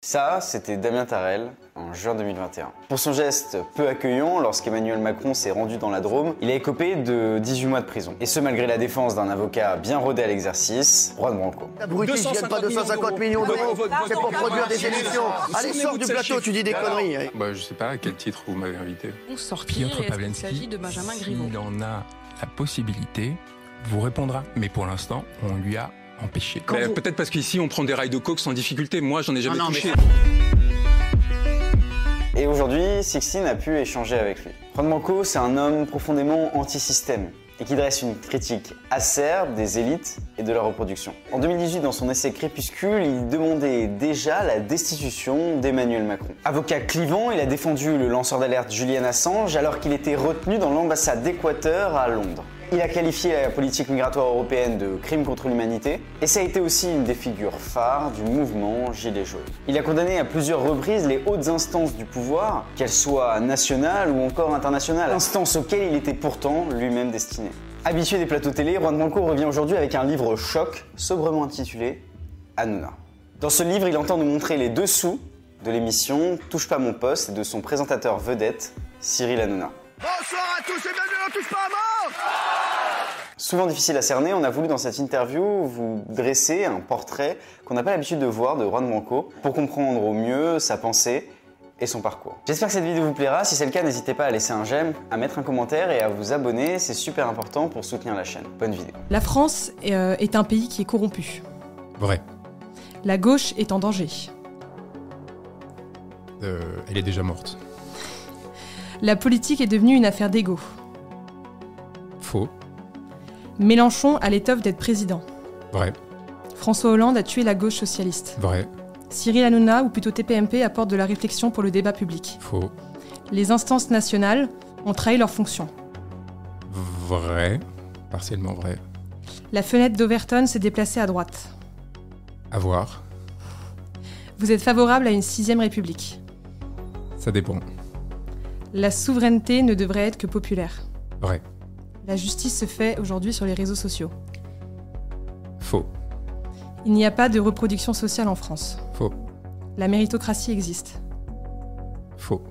Ça, c'était Damien Tarel en juin 2021. Pour son geste peu accueillant, lorsqu'Emmanuel Macron s'est rendu dans la Drôme, il a écopé de 18 mois de prison. Et ce, malgré la défense d'un avocat bien rodé à l'exercice, Juan Branco. Abruti, je gagne pas 250 millions d'euros. C'est pour produire des émissions. Allez, sors du plateau, tu dis des conneries. Bah, je sais pas à quel titre vous m'avez invité. Pour sortir, Piotr s'agit de Benjamin Griveaux S'il en a la possibilité, vous répondra. Mais pour l'instant, on lui a vous- Peut-être parce qu'ici, on prend des rails de coke sans difficulté. Moi, j'en ai jamais Non, non, touché. Et aujourd'hui, Sixtine a pu échanger avec lui. Juan Branco, c'est un homme profondément anti-système et qui dresse une critique acerbe des élites et de leur reproduction. En 2018, dans son essai Crépuscule, il demandait déjà la destitution d'Emmanuel Macron. Avocat clivant, il a défendu le lanceur d'alerte Julian Assange alors qu'il était retenu dans l'ambassade d'Équateur à Londres. Il a qualifié la politique migratoire européenne de crime contre l'humanité et ça a été aussi une des figures phares du mouvement Gilets jaunes. Il a condamné à plusieurs reprises les hautes instances du pouvoir, qu'elles soient nationales ou encore internationales, instances auxquelles il était pourtant lui-même destiné. Habitué des plateaux télé, Juan Branco revient aujourd'hui avec un livre choc, sobrement intitulé Hanouna. Dans ce livre, il entend nous montrer les dessous de l'émission Touche pas mon poste et de son présentateur vedette, Cyril Hanouna. Bonsoir à tous et bienvenue Touche pas à mort Souvent difficile à cerner, on a voulu dans cette interview vous dresser un portrait qu'on n'a pas l'habitude de voir de Juan Branco pour comprendre au mieux sa pensée et son parcours. J'espère que cette vidéo vous plaira. Si c'est le cas, n'hésitez pas à laisser un j'aime, à mettre un commentaire et à vous abonner. C'est super important pour soutenir la chaîne. Bonne vidéo. La France euh, est un pays qui est corrompu. Vrai. La gauche est en danger. Euh, elle est déjà morte. La politique est devenue une affaire d'ego. Faux. Mélenchon a l'étoffe d'être président. Vrai. François Hollande a tué la gauche socialiste. Vrai. Cyril Hanouna, ou plutôt TPMP, apporte de la réflexion pour le débat public. Faux. Les instances nationales ont trahi leur fonction. Vrai. Partiellement vrai. La fenêtre d'Overton s'est déplacée à droite. À voir. Vous êtes favorable à une sixième république. Ça dépend. La souveraineté ne devrait être que populaire. Vrai. La justice se fait aujourd'hui sur les réseaux sociaux. Faux. Il n'y a pas de reproduction sociale en France. Faux. La méritocratie existe. Faux.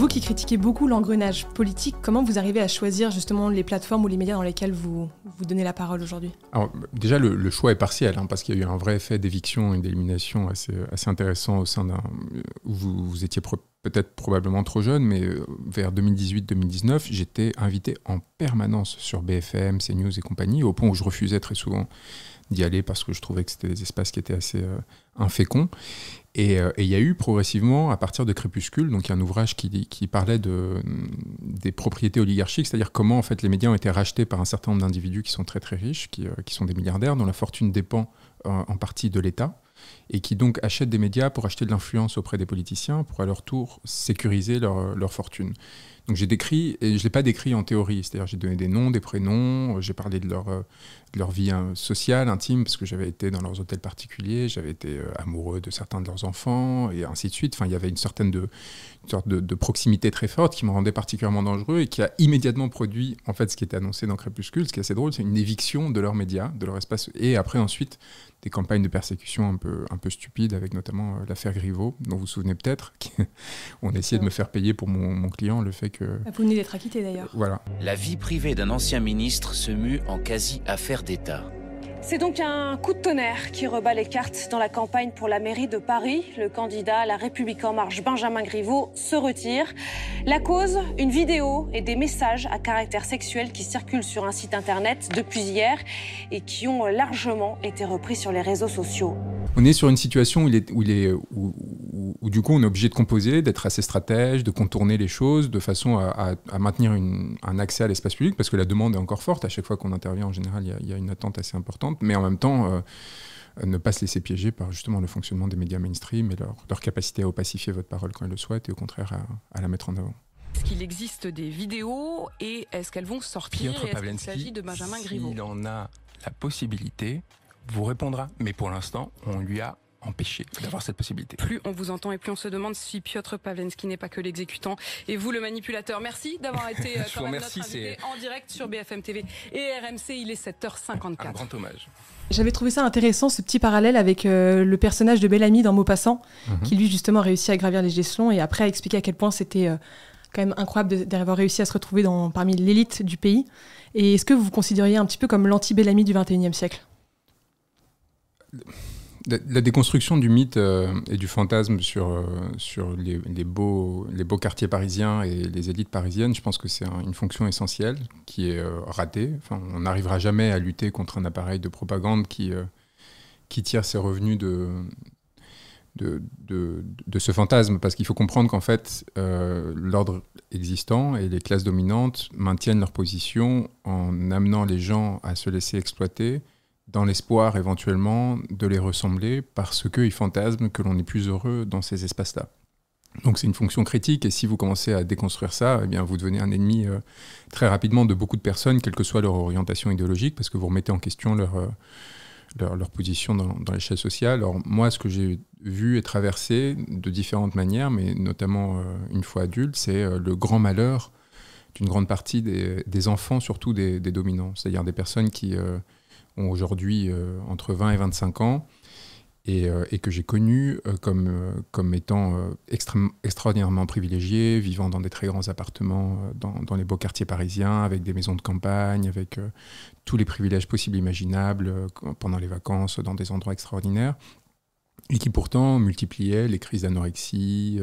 Vous qui critiquez beaucoup l'engrenage politique, comment vous arrivez à choisir justement les plateformes ou les médias dans lesquels vous, vous donnez la parole aujourd'hui? Déjà, le, choix est partiel, hein, parce qu'il y a eu un vrai effet d'éviction et d'élimination assez, intéressant au sein d'un. Vous, étiez peut-être probablement trop jeune, mais euh, vers 2018-2019, j'étais invité en permanence sur BFM, CNews et compagnie, au point où je refusais très souvent d'y aller parce que je trouvais que c'était des espaces qui étaient assez euh, inféconds. Et euh, et il y a eu progressivement, à partir de Crépuscule, donc un ouvrage qui, parlait de, des propriétés oligarchiques, c'est-à-dire comment en fait les médias ont été rachetés par un certain nombre d'individus qui sont très très riches, qui, euh, sont des milliardaires, dont la fortune dépend euh, en partie de l'État, et qui donc achètent des médias pour acheter de l'influence auprès des politiciens, pour à leur tour sécuriser leur fortune. Donc j'ai décrit, et je ne l'ai pas décrit en théorie, c'est-à-dire j'ai donné des noms, des prénoms, euh, j'ai parlé de leur, euh, de leur vie hein, sociale, intime, parce que j'avais été dans leurs hôtels particuliers, j'avais été euh, amoureux de certains de leurs enfants, et ainsi de suite. Enfin, il y avait une certaine de, une sorte de, de proximité très forte qui me rendait particulièrement dangereux et qui a immédiatement produit en fait ce qui était annoncé dans Crépuscule. Ce qui est assez drôle, c'est une éviction de leurs médias, de leur espace, et après ensuite des campagnes de persécution un peu, un peu stupides, avec notamment euh, l'affaire Griveaux, dont vous vous souvenez peut-être, on essayait de me faire payer pour mon, mon client le fait que... Vous venez d'être acquitté d'ailleurs. Voilà. La vie privée d'un ancien ministre se mue en quasi-affaire d'État. C'est donc un coup de tonnerre qui rebat les cartes dans la campagne pour la mairie de Paris. Le candidat à La République En Marche, Benjamin Griveaux, se retire. La cause, une vidéo et des messages à caractère sexuel qui circulent sur un site internet depuis hier et qui ont largement été repris sur les réseaux sociaux. On est sur une situation où, il est, où- où, du coup on est obligé de composer, d'être assez stratège, de contourner les choses de façon à, à- à maintenir une- un accès à l'espace public, parce que la demande est encore forte. À chaque fois qu'on intervient, en général, il y a- il y, a une attente assez importante, mais en même temps, euh, ne pas se laisser piéger par justement le fonctionnement des médias mainstream et leur, leur capacité à opacifier votre parole quand ils le souhaitent, et au contraire à, à la mettre en avant. Est-ce qu'il existe des vidéos et est-ce qu'elles vont sortir Piotr Pawlenski, s'agit de Benjamin Griveaux? s'il en a la possibilité, vous répondra. Mais pour l'instant, on lui a empêcher d'avoir cette possibilité. Plus on vous entend et plus on se demande si Piotr Pawlenski n'est pas que l'exécutant et vous le manipulateur. Merci d'avoir été euh, quand même notre invité en direct sur BFM TV et RMC. Il est 7h54. Un grand hommage. J'avais trouvé ça intéressant, ce petit parallèle avec euh, le personnage de Bellamy dans Maupassant, Mhm. qui lui justement a réussi à gravir les échelons et après a expliqué à quel point c'était euh, quand même incroyable d'avoir réussi à se retrouver dans, parmi l'élite du pays. Et est-ce que vous vous considériez un petit peu comme l'anti-Bellamy du 21e siècle? La, déconstruction du mythe euh, et du fantasme sur, euh, sur les, beaux, les beaux quartiers parisiens et les élites parisiennes, je pense que c'est un- une fonction essentielle qui est euh, ratée. Enfin, on n'arrivera jamais à lutter contre un appareil de propagande qui, qui tire ses revenus de, de, de, ce fantasme, parce qu'il faut comprendre qu'en fait, l'ordre existant et les classes dominantes maintiennent leur position en amenant les gens à se laisser exploiter dans l'espoir éventuellement de les ressembler parce qu'ils fantasment que l'on est plus heureux dans ces espaces-là. Donc c'est une fonction critique et si vous commencez à déconstruire ça, eh bien vous devenez un ennemi euh, très rapidement de beaucoup de personnes, quelle que soit leur orientation idéologique, parce que vous remettez en question leur, euh, leur, position dans, l'échelle sociale. Alors moi, ce que j'ai vu et traversé de différentes manières, mais notamment euh, une fois adulte, c'est le grand malheur d'une grande partie des, enfants, surtout des, dominants, c'est-à-dire des personnes qui aujourd'hui euh, entre 20 et 25 ans et, euh, et que j'ai connues euh, comme, comme étant extrême- extraordinairement privilégiées, vivant dans des très grands appartements dans, les beaux quartiers parisiens, avec des maisons de campagne, avec tous les privilèges possibles imaginables pendant les vacances, dans des endroits extraordinaires et qui pourtant multipliaient les crises d'anorexie,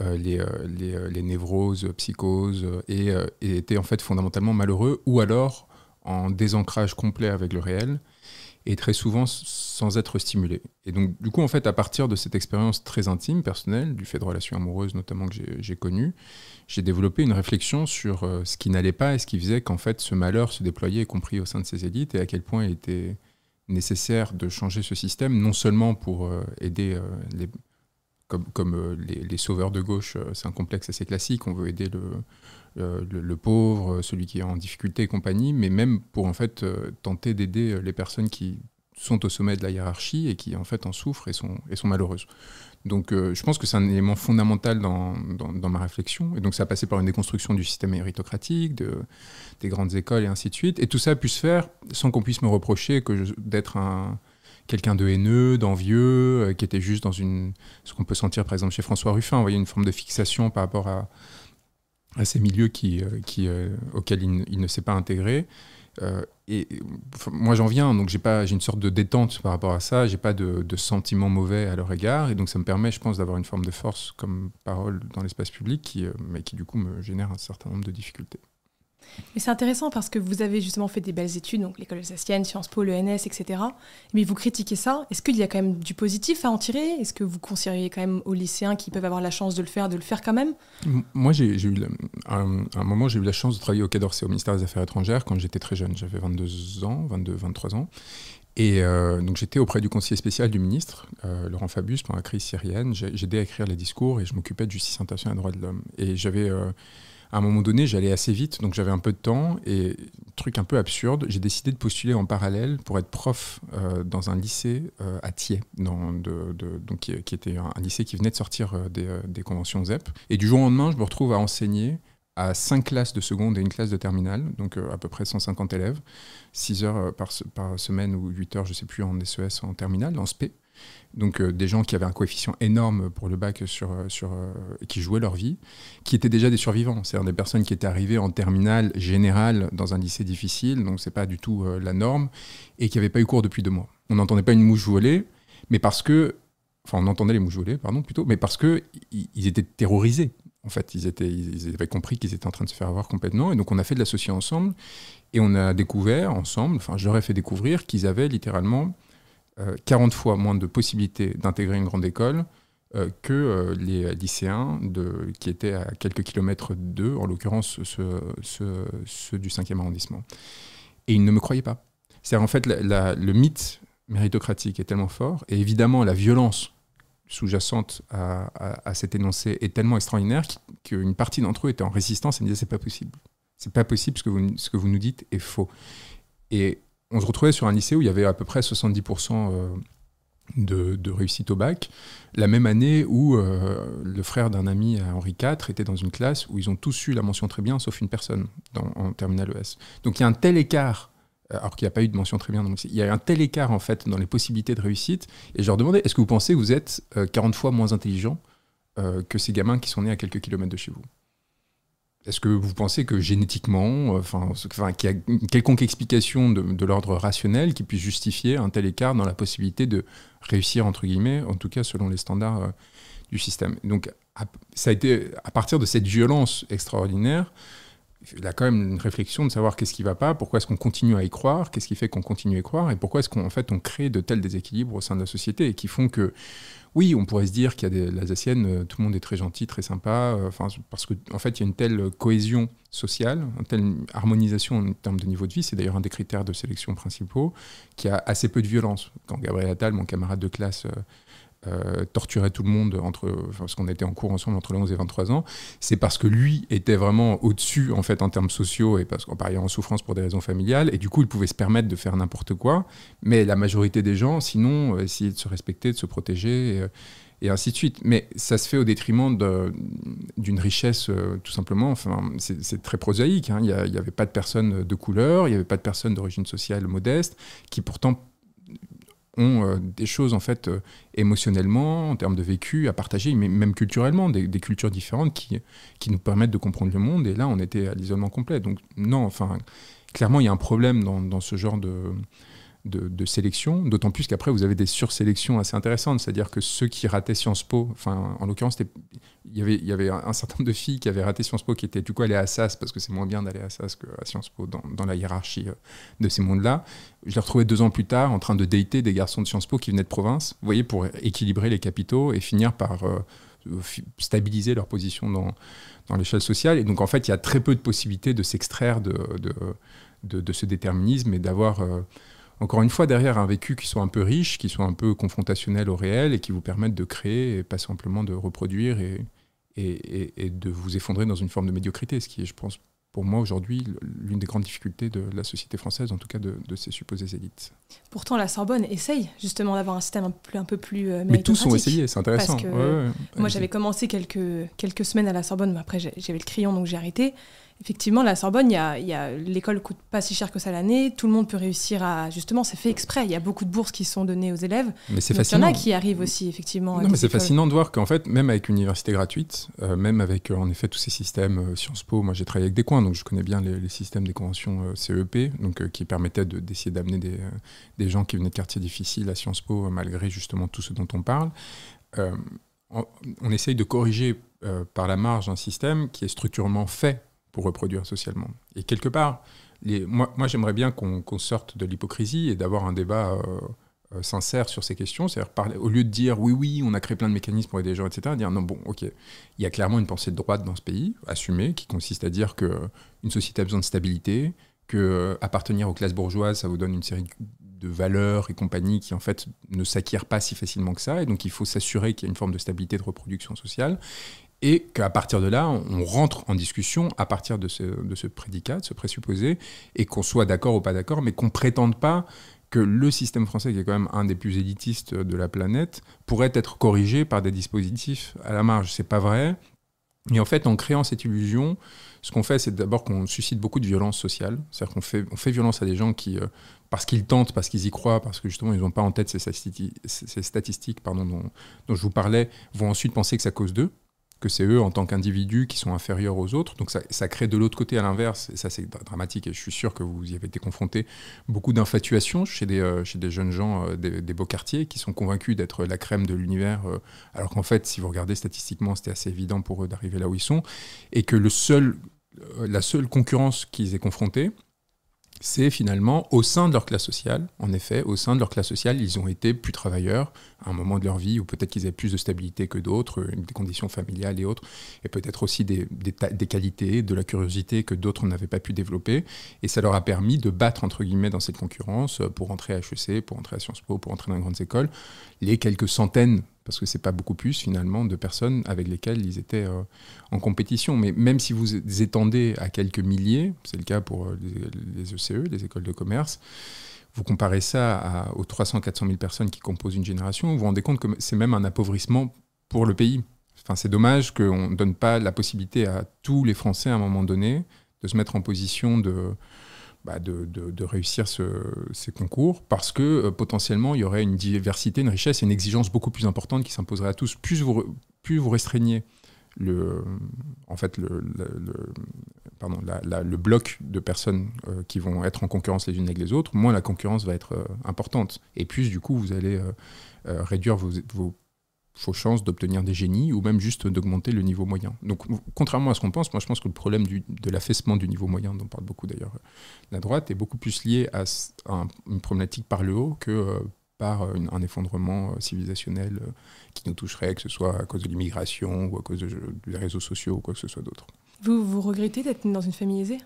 les, les, névroses, psychoses, et, euh, et étaient en fait fondamentalement malheureux, ou alors en désancrage complet avec le réel, et très souvent sans être stimulés. Et donc, du coup, en fait, à partir de cette expérience très intime, personnelle, du fait de relations amoureuses notamment que j'ai- connues, j'ai développé une réflexion sur euh, ce qui n'allait pas et ce qui faisait qu'en fait ce malheur se déployait, y compris au sein de ces élites, et à quel point il était nécessaire de changer ce système, non seulement pour euh, aider euh, les, comme, les, sauveurs de gauche, c'est un complexe assez classique, on veut aider le, le, le pauvre, euh, celui qui est en difficulté et compagnie, mais même pour en fait euh, tenter d'aider euh, les personnes qui sont au sommet de la hiérarchie et qui en fait en souffrent et sont, et sont malheureuses. Donc euh, je pense que c'est un élément fondamental dans, dans, ma réflexion. Et donc ça a passé par une déconstruction du système méritocratique, de, des grandes écoles et ainsi de suite. Et tout ça a pu se faire sans qu'on puisse me reprocher que d'être un quelqu'un de haineux, d'envieux, euh, qui était juste dans une ce qu'on peut sentir par exemple chez François Ruffin, vous voyez une forme de fixation par rapport à, à ces milieux qui, euh, euh, auxquels il, ne- s'est pas intégré. Euh, et moi j'en viens, donc j'ai pas, une sorte de détente par rapport à ça. J'ai pas de, sentiments mauvais à leur égard, et donc ça me permet, je pense, d'avoir une forme de force comme parole dans l'espace public, mais qui du coup me génère un certain nombre de difficultés. Mais c'est intéressant parce que vous avez justement fait des belles études, donc l'école alsacienne, Sciences Po, l'ENS, etc. Mais vous critiquez ça. Est-ce qu'il y a quand même du positif à en tirer? Est-ce que vous conseilleriez quand même aux lycéens qui peuvent avoir la chance de le faire, de le faire quand même? Moi, j'ai eu un, moment, j'ai eu la chance de travailler au Quai d'Orsay, au ministère des Affaires étrangères, quand j'étais très jeune. J'avais 22 ans, 22, 23 ans. Et euh, donc, j'étais auprès du conseiller spécial du ministre, euh, Laurent Fabius, pendant la crise syrienne. J'ai j'ai aidé à écrire les discours et je m'occupais de justice internationale et droits de l'homme. Et j'avais. euh, à un moment donné, j'allais assez vite, donc j'avais un peu de temps. Et truc un peu absurde, j'ai décidé de postuler en parallèle pour être prof euh, dans un lycée euh, à Thiers, donc, qui, était un, lycée qui venait de sortir euh, des, conventions ZEP. Et du jour au lendemain, je me retrouve à enseigner à cinq classes de seconde et une classe de terminale, donc à peu près 150 élèves, 6 heures par, se- par semaine ou 8 heures, je sais plus, en SES, en terminale, en SP. Donc euh, des gens qui avaient un coefficient énorme pour le bac sur, euh, sur, euh, qui jouaient leur vie, qui étaient déjà des survivants, c'est-à-dire des personnes qui étaient arrivées en terminale générale dans un lycée difficile, donc c'est pas du tout la norme, et qui n'avaient pas eu cours depuis deux mois. On n'entendait pas une mouche voler, mais parce que, enfin on entendait les mouches voler, pardon plutôt, mais parce que ils étaient terrorisés. En fait, ils, étaient, ils avaient compris qu'ils étaient en train de se faire avoir complètement, et donc on a fait de l'associé ensemble, et on a découvert ensemble, enfin ai fait découvrir qu'ils avaient littéralement 40 fois moins de possibilités d'intégrer une grande école euh, que euh, les lycéens de, qui étaient à quelques kilomètres d'eux, en l'occurrence ceux, du 5e arrondissement. Et ils ne me croyaient pas. C'est-à-dire en fait le mythe méritocratique est tellement fort, et évidemment la violence sous-jacente à, cet énoncé est tellement extraordinaire qu'- qu'une partie d'entre eux était en résistance et me disait c'est pas possible. C'est pas possible, ce que, vous, ce que vous nous dites est faux. Et on se retrouvait sur un lycée où il y avait à peu près 70% euh, de, réussite au bac, la même année où euh, le frère d'un ami à Henri IV était dans une classe où ils ont tous eu la mention très bien, sauf une personne en terminale ES. Donc il y a un tel écart, euh, alors qu'il n'y a pas eu de mention très bien, donc il y a un tel écart en fait dans les possibilités de réussite. Et je leur demandais, est-ce que vous pensez que vous êtes 40 fois moins intelligent que ces gamins qui sont nés à quelques kilomètres de chez vous? Est-ce que vous pensez que génétiquement, enfin, qu'il y a quelconque explication de, l'ordre rationnel qui puisse justifier un tel écart dans la possibilité de réussir, entre guillemets, en tout cas selon les standards euh, du système? Donc, ça a été à partir de cette violence extraordinaire, il a quand même une réflexion de savoir qu'est-ce qui ne va pas, pourquoi est-ce qu'on continue à y croire, qu'est-ce qui fait qu'on continue à y croire, et pourquoi est-ce qu'en fait on crée de tels déséquilibres au sein de la société et qui font que oui, on pourrait se dire qu'il y a des l'Alsacienne, euh, tout le monde est très gentil, très sympa, euh, parce qu'en en fait, il y a une telle cohésion sociale, une telle harmonisation en termes de niveau de vie, c'est d'ailleurs un des critères de sélection principaux, qui a assez peu de violence. Quand Gabriel Attal, mon camarade de classe, euh, euh, torturait tout le monde entre, parce qu'on était en cours ensemble entre les 11 et 23 ans, c'est parce que lui était vraiment au-dessus en fait en termes sociaux et parce qu'on parlait en souffrance pour des raisons familiales et du coup il pouvait se permettre de faire n'importe quoi. Mais la majorité des gens, sinon, euh, essayaient de se respecter, de se protéger. Et, euh, ainsi de suite. Mais ça se fait au détriment d'une richesse, tout simplement. Enfin, c'est très prosaïque. Hein. Il n'y avait pas de personnes de couleur, il n'y avait pas de personnes d'origine sociale modeste, qui pourtant ont euh, des choses en fait euh, émotionnellement, en termes de vécu à partager, mais même culturellement, des, cultures différentes qui, qui nous permettent de comprendre le monde. Et là, on était à l'isolement complet. Donc non, enfin, clairement, il y a un problème dans, dans ce genre de, de, sélection, d'autant plus qu'après vous avez des sursélections assez intéressantes, c'est-à-dire que ceux qui rataient Sciences Po, enfin en l'occurrence il y avait, un certain nombre de filles qui avaient raté Sciences Po qui étaient du coup allées à SAS parce que c'est moins bien d'aller à SAS qu'à Sciences Po dans, dans, la hiérarchie euh, de ces mondes-là. Je les retrouvais deux ans plus tard en train de dater des garçons de Sciences Po qui venaient de province, vous voyez, pour équilibrer les capitaux et finir par euh, stabiliser leur position dans, dans l'échelle sociale. Et donc en fait il y a très peu de possibilités de s'extraire de, de, de, ce déterminisme et d'avoir... Euh, encore une fois, derrière un vécu qui soit un peu riche, qui soit un peu confrontationnel au réel et qui vous permette de créer et pas simplement de reproduire et, et, de vous effondrer dans une forme de médiocrité, ce qui est, je pense, pour moi aujourd'hui, l'une des grandes difficultés de la société française, en tout cas de, ces supposées élites. Pourtant, la Sorbonne essaye justement d'avoir un système un peu, un peu plus euh, Mais tous ont essayé, c'est intéressant. moi, j'avais commencé quelques, quelques semaines à la Sorbonne, mais après j'avais le crayon, donc j'ai arrêté effectivement, la Sorbonne, y a, y a, l'école coûte pas si cher que ça l'année. Tout le monde peut réussir à. Justement, c'est fait exprès. Il y a beaucoup de bourses qui sont données aux élèves. Mais c'est fascinant. Il y en a qui arrivent aussi, effectivement. Non, mais c'est fascinant de voir qu'en fait, même avec une université gratuite, euh, même avec, euh, en effet, tous ces systèmes euh, Sciences Po, moi j'ai travaillé avec des coins, donc je connais bien les, systèmes des conventions CEP, donc qui permettaient d'essayer d'amener des, des, gens qui venaient de quartiers difficiles à Sciences Po, malgré justement tout ce dont on parle. On, on, essaye de corriger par la marge un système qui est structurellement fait pour reproduire socialement. Et quelque part, les, moi, moi j'aimerais bien qu'on sorte de l'hypocrisie et d'avoir un débat euh, euh, sincère sur ces questions. C'est-à-dire, au lieu de dire oui, oui, on a créé plein de mécanismes pour aider les gens, etc., dire non, bon, ok, il y a clairement une pensée de droite dans ce pays, assumée, qui consiste à dire qu'une société a besoin de stabilité, que appartenir aux classes bourgeoises, ça vous donne une série de valeurs et compagnie qui en fait ne s'acquièrent pas si facilement que ça, et donc il faut s'assurer qu'il y a une forme de stabilité de reproduction sociale, et qu'à partir de là, on rentre en discussion à partir de ce, de ce prédicat, de ce présupposé, et qu'on soit d'accord ou pas d'accord, mais qu'on prétende pas que le système français, qui est quand même un des plus élitistes de la planète, pourrait être corrigé par des dispositifs à la marge. C'est pas vrai. Et en fait, en créant cette illusion, ce qu'on fait, c'est d'abord qu'on suscite beaucoup de violence sociale. C'est-à-dire qu'on fait, on fait violence à des gens qui, euh, parce qu'ils tentent, parce qu'ils y croient, parce que justement, ils n'ont pas en tête ces statistiques, ces statistiques pardon, dont, dont, je vous parlais, vont ensuite penser que à cause d'eux que c'est eux en tant qu'individus qui sont inférieurs aux autres. Donc ça, crée de l'autre côté à l'inverse, et ça c'est dramatique, et je suis sûr que vous y avez été confronté, beaucoup d'infatuation chez des, euh, jeunes gens euh, des, beaux quartiers qui sont convaincus d'être la crème de l'univers, euh, alors qu'en fait, si vous regardez statistiquement, c'était assez évident pour eux d'arriver là où ils sont, et que le seul, la seule concurrence qu'ils aient confrontée, c'est finalement au sein de leur classe sociale. En effet, au sein de leur classe sociale, ils ont été plus travailleurs à un moment de leur vie, ou peut-être qu'ils avaient plus de stabilité que d'autres, euh, des conditions familiales et autres, et peut-être aussi des, des, qualités, de la curiosité que d'autres n'avaient pas pu développer. Et ça leur a permis de battre, entre guillemets, dans cette concurrence, euh, pour entrer à HEC, pour entrer à Sciences Po, pour entrer dans les grandes écoles, les quelques centaines parce que c'est pas beaucoup plus finalement de personnes avec lesquelles ils étaient euh, en compétition. Mais même si vous étendez à quelques milliers, c'est le cas pour euh, les, ECE, les écoles de commerce, vous comparez ça aux 300-400 000 personnes qui composent une génération, vous vous rendez compte que c'est même un appauvrissement pour le pays. Enfin, c'est dommage qu'on ne donne pas la possibilité à tous les Français à un moment donné de se mettre en position de, bah, de, réussir ces concours parce que euh, potentiellement il y aurait une diversité, une richesse et une exigence beaucoup plus importante qui s'imposerait à tous. Plus vous, plus vous restreignez le, en fait, le, pardon, le bloc de personnes euh, qui vont être en concurrence les unes avec les autres, moins la concurrence va être euh, importante. Et plus, du coup, vous allez réduire vos vos chances d'obtenir des génies ou même juste d'augmenter le niveau moyen. Donc, contrairement à ce qu'on pense, moi je pense que le problème de l'affaissement du niveau moyen, dont on parle beaucoup d'ailleurs la droite, est beaucoup plus lié à, une problématique par le haut que euh, par euh, un effondrement euh, civilisationnel qui nous toucherait, que ce soit à cause de l'immigration ou à cause des réseaux sociaux ou quoi que ce soit d'autre. Vous, vous regrettez d'être dans une famille aisée?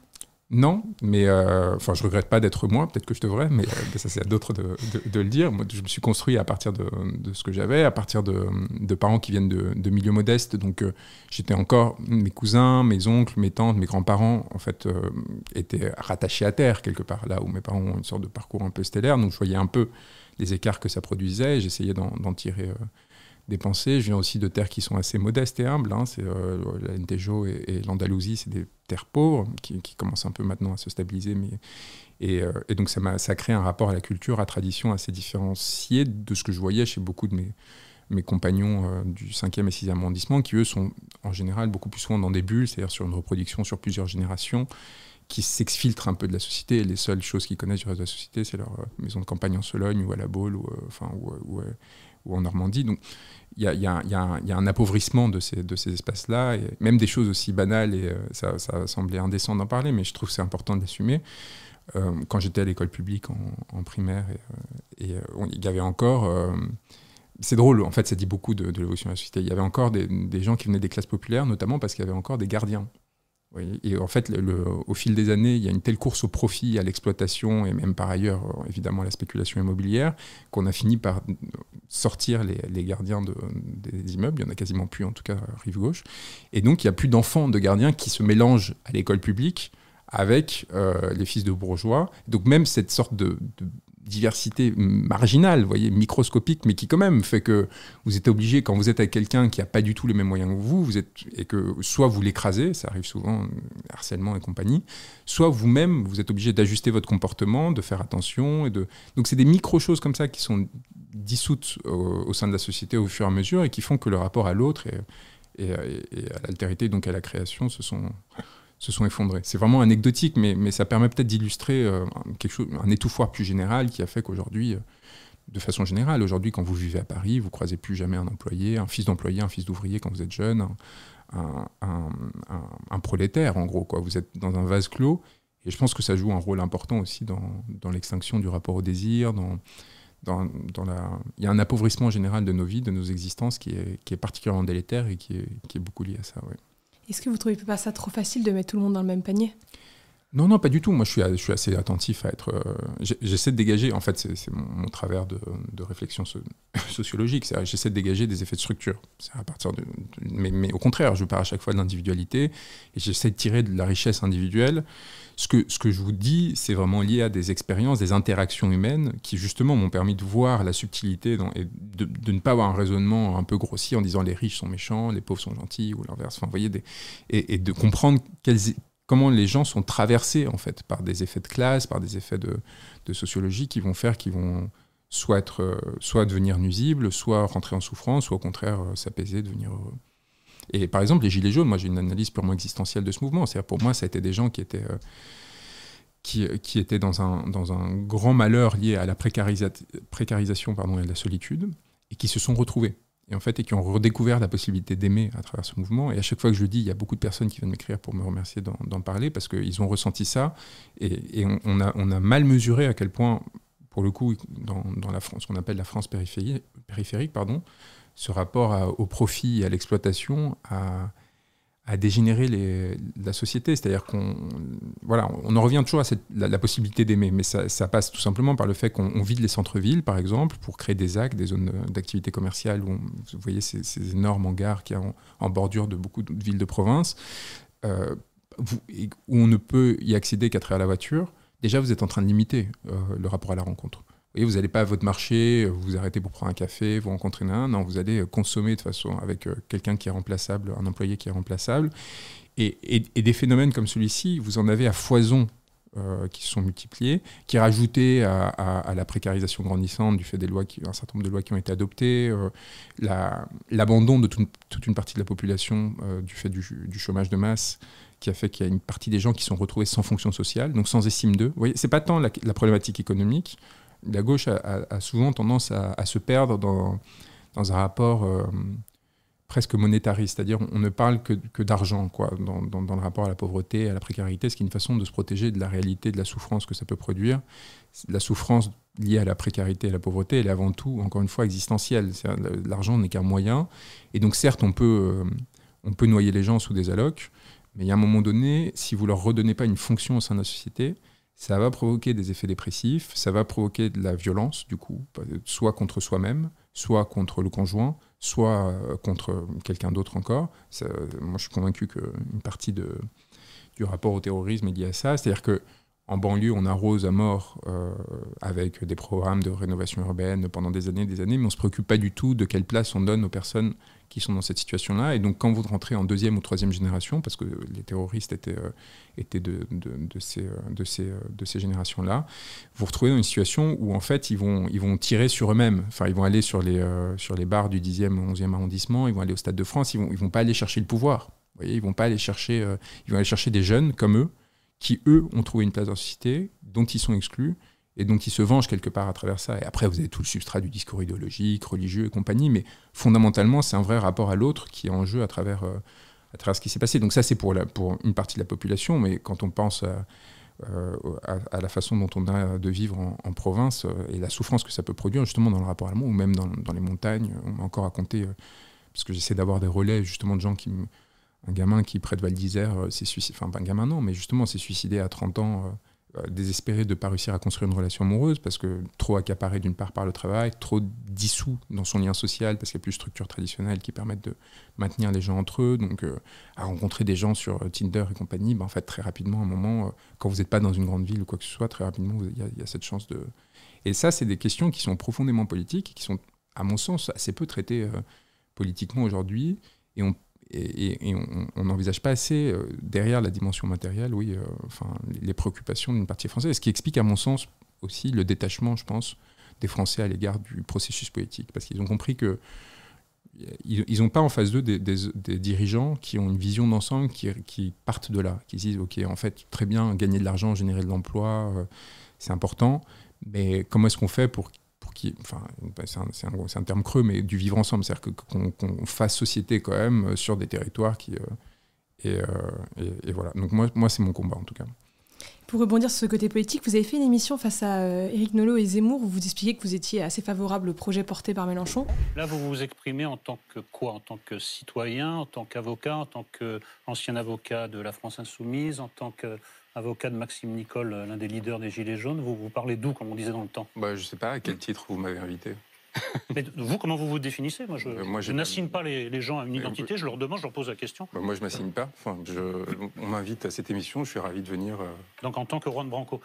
Non, mais euh, enfin, je regrette pas d'être moi. Peut-être que je devrais, mais euh, ça c'est à d'autres de, le dire. Moi, je me suis construit à partir de, ce que j'avais, à partir de, parents qui viennent de, milieux modestes. Donc, euh, j'étais encore mes cousins, mes oncles, mes tantes, mes grands-parents, en fait, étaient rattachés à terre quelque part, là où mes parents ont une sorte de parcours un peu stellaire. Donc, je voyais un peu les écarts que ça produisait. J'essayais d'en tirer des pensées. Je viens aussi de terres qui sont assez modestes et humbles. Hein. C'est euh, l'Alentejo et, l'Andalousie, c'est des terres pauvres qui, commencent un peu maintenant à se stabiliser. Euh, et donc ça, crée un rapport à la culture, à la tradition assez différencié de ce que je voyais chez beaucoup de mes, compagnons euh, du 5e et 6e arrondissement, qui eux sont en général beaucoup plus souvent dans des bulles, c'est-à-dire sur une reproduction sur plusieurs générations, qui s'exfiltrent un peu de la société. Les seules choses qu'ils connaissent du reste de la société, c'est leur maison de campagne en Sologne ou à la Baule ou, enfin, ou en Normandie. Donc il y a, un appauvrissement de ces, de ces espaces-là, même des choses aussi banales, et euh, ça, ça semblait indécent d'en parler, mais je trouve que c'est important d'assumer. Euh, quand j'étais à l'école publique en, primaire, et, euh, il y avait encore... c'est drôle, en fait, ça dit beaucoup de, de l'évolution de la société. Il y avait encore des, gens qui venaient des classes populaires, notamment parce qu'il y avait encore des gardiens et en fait, au fil des années, il y a une telle course au profit, à l'exploitation et même par ailleurs, euh, évidemment, à la spéculation immobilière, qu'on a fini par sortir les, gardiens de, des immeubles. Il y en a quasiment plus, en tout cas, rive gauche. Et donc, il n'y a plus d'enfants de gardiens qui se mélangent à l'école publique avec euh, les fils de bourgeois. Donc, même cette sorte de diversité marginale, vous voyez, microscopique, mais qui quand même fait que vous êtes obligé, quand vous êtes avec quelqu'un qui n'a pas du tout les mêmes moyens que vous, vous êtes, et que soit vous l'écrasez, ça arrive souvent, harcèlement et compagnie, soit vous-même, vous êtes obligé d'ajuster votre comportement, de faire attention. Et de... Donc c'est des micro-choses comme ça qui sont dissoutes au, sein de la société au fur et à mesure et qui font que le rapport à l'autre et, et, à l'altérité, donc à la création, se sont se sont effondrés. C'est vraiment anecdotique, mais, mais ça permet peut-être d'illustrer euh, un étouffoir plus général qui a fait qu'aujourd'hui, euh, de façon générale, aujourd'hui, quand vous vivez à Paris, vous croisez plus jamais un employé, un fils d'employé, un fils d'ouvrier quand vous êtes jeune, un, un, prolétaire, en gros. Quoi. Vous êtes dans un vase clos. Et je pense que ça joue un rôle important aussi dans, dans l'extinction du rapport au désir, dans, dans, dans, la... il y a un appauvrissement général de nos vies, de nos existences qui est, qui est particulièrement délétère et qui est, qui est beaucoup lié à ça. Est-ce que vous trouvez pas ça trop facile de mettre tout le monde dans le même panier? Non, non, pas du tout. Moi, je suis, assez attentif à être. Euh, j'essaie de dégager. En fait, c'est mon, travers de, réflexion sociologique. J'essaie de dégager des effets de structure. À partir de, mais, au contraire, je pars à chaque fois de l'individualité et j'essaie de tirer de la richesse individuelle. Ce que, ce que je vous dis, c'est vraiment lié à des expériences, des interactions humaines qui, justement, m'ont permis de voir la subtilité et de, ne pas avoir un raisonnement un peu grossier en disant les riches sont méchants, les pauvres sont gentils ou l'inverse. Enfin, vous voyez, et, et de comprendre quelles comment les gens sont traversés en fait par des effets de classe, par des effets de, sociologie qui vont faire qu'ils vont soit, être, euh, soit devenir nuisibles, soit rentrer en souffrance, soit au contraire euh, s'apaiser, devenir heureux. Et par exemple, les Gilets jaunes, moi j'ai une analyse purement existentielle de ce mouvement. C'est-à-dire pour moi, ça a été des gens qui étaient, euh, qui, qui, étaient dans, un, dans un grand malheur lié à la précarisation pardon, et à la solitude, et qui se sont retrouvés et en fait, et qui ont redécouvert la possibilité d'aimer à travers ce mouvement. Et à chaque fois que je le dis, il y a beaucoup de personnes qui viennent m'écrire pour me remercier d'en parler parce qu'ils ont ressenti ça. Et, on, a, mal mesuré à quel point, pour le coup, dans, dans la France, ce qu'on appelle la France périphérique, périphérique pardon, ce rapport au profit et à l'exploitation a, à dégénérer les, la société. C'est-à-dire qu'on voilà, on en revient toujours à la, possibilité d'aimer, mais ça, passe tout simplement par le fait qu'on vide les centres-villes, par exemple, pour créer des actes, des zones d'activité commerciale, où vous voyez ces, énormes hangars qui ont en bordure de beaucoup de villes de province, euh, où on ne peut y accéder qu'à travers la voiture déjà vous êtes en train de limiter le rapport à la rencontre. Vous n'allez pas à votre marché, vous vous arrêtez pour prendre un café, vous rencontrez un, non, vous allez consommer de façon avec quelqu'un qui est remplaçable, un employé qui est remplaçable. Et, des phénomènes comme celui-ci, vous en avez à foison euh, qui sont multipliés, qui rajoutés à, à, la précarisation grandissante du fait des lois, qui, certain nombre de lois qui ont été adoptées, euh, l'abandon de toute une partie de la population euh, du fait du, chômage de masse, qui a fait qu'il y a une partie des gens qui sont retrouvés sans fonction sociale, donc sans estime d'eux. Vous voyez, c'est pas tant la, problématique économique. La gauche a, souvent tendance à, se perdre dans, un rapport presque monétariste, c'est-à-dire on ne parle que, d'argent quoi, dans, dans, le rapport à la pauvreté, à la précarité, ce qui est une façon de se protéger de la réalité, de la souffrance que ça peut produire. La souffrance liée à la précarité et à la pauvreté, elle est avant tout, encore une fois, existentielle. L'argent n'est qu'un moyen. Et donc certes, on peut, euh, on peut noyer les gens sous des allocs, mais il y a un moment donné, si vous leur redonnez pas une fonction au sein de la société, ça va provoquer des effets dépressifs, ça va provoquer de la violence, du coup, soit contre soi-même, soit contre le conjoint, soit euh, contre quelqu'un d'autre encore. moi, je suis convaincu qu'une partie du rapport au terrorisme est liée à ça. C'est-à-dire que en banlieue, on arrose à mort euh, avec des programmes de rénovation urbaine pendant des années et des années, mais on ne se préoccupe pas du tout de quelle place on donne aux personnes qui sont dans cette situation-là. Et donc, quand vous rentrez en deuxième ou troisième génération, parce que les terroristes étaient, euh, étaient de, de, ces, euh, de ces, euh, de ces générations-là, vous vous retrouvez dans une situation où, en fait, ils vont, ils vont tirer sur eux-mêmes. Enfin, ils vont aller sur les, sur les bars du 10e ou 11e arrondissement, ils vont aller au Stade de France, ils ne vont, ils vont pas aller chercher le pouvoir. Vous voyez, ils vont pas aller chercher, ils vont aller chercher des jeunes comme eux, qui, eux, ont trouvé une place dans la société, dont ils sont exclus, et donc ils se vengent quelque part à travers ça. Et après, vous avez tout le substrat du discours idéologique, religieux et compagnie, mais fondamentalement, c'est un vrai rapport à l'autre qui est en jeu à travers, euh, à travers ce qui s'est passé. Donc ça, c'est pour, pour une partie de la population, mais quand on pense à, euh, la façon dont on a de vivre en, province euh, et la souffrance que ça peut produire justement dans le rapport allemand ou même dans, dans les montagnes, on m'a encore raconté, parce que j'essaie d'avoir des relais justement de gens qui... Un gamin qui, près de Val d'Isère, s'est suicidé, enfin pas un gamin non, mais justement s'est suicidé à 30 ans désespéré de ne pas réussir à construire une relation amoureuse parce que trop accaparé d'une part par le travail, trop dissous dans son lien social parce qu'il n'y a plus de structures traditionnelles qui permettent de maintenir les gens entre eux. Donc, euh, à rencontrer des gens sur euh, Tinder et compagnie, ben, en fait, très rapidement, à un moment, quand vous n'êtes pas dans une grande ville ou quoi que ce soit, très rapidement, il y, a cette chance de. Et ça, c'est des questions qui sont profondément politiques, qui sont, à mon sens, assez peu traitées politiquement aujourd'hui. Et on et, on n'envisage pas assez euh, derrière la dimension matérielle, oui, euh, enfin, les préoccupations d'une partie française. Ce qui explique, à mon sens, aussi le détachement, je pense, des Français à l'égard du processus politique, parce qu'ils ont compris que ils n'ont pas en face d'eux des, dirigeants qui ont une vision d'ensemble, qui, partent de là, qui disent, OK, en fait, très bien, gagner de l'argent, générer de l'emploi, euh, c'est important, mais comment est-ce qu'on fait pour enfin, c'est un, terme creux, mais du vivre ensemble, c'est-à-dire qu'on fasse société quand même euh, sur des territoires qui. Euh, euh, et, voilà. Donc moi, moi c'est mon combat en tout cas. Pour rebondir sur ce côté politique, vous avez fait une émission face à Éric Nolot et Zemmour où vous expliquiez que vous étiez assez favorable au projet porté par Mélenchon. Là, vous vous exprimez en tant que quoi? En tant que citoyen, en tant qu'avocat, en tant qu'ancien avocat de la France Insoumise, en tant que avocat de Maxime Nicole, euh, l'un des leaders des Gilets jaunes. Vous, vous parlez d'où, comme on disait dans le temps? Bah, Je ne sais pas à quel titre vous m'avez invité. Mais vous, comment vous vous définissez? Moi, je, euh, n'assigne pas les, gens à une identité, je leur demande, je leur pose la question. Bah, moi, je ne m'assigne pas. Enfin, on m'invite à cette émission, je suis ravi de venir. Euh. Donc, en tant que Juan Branco.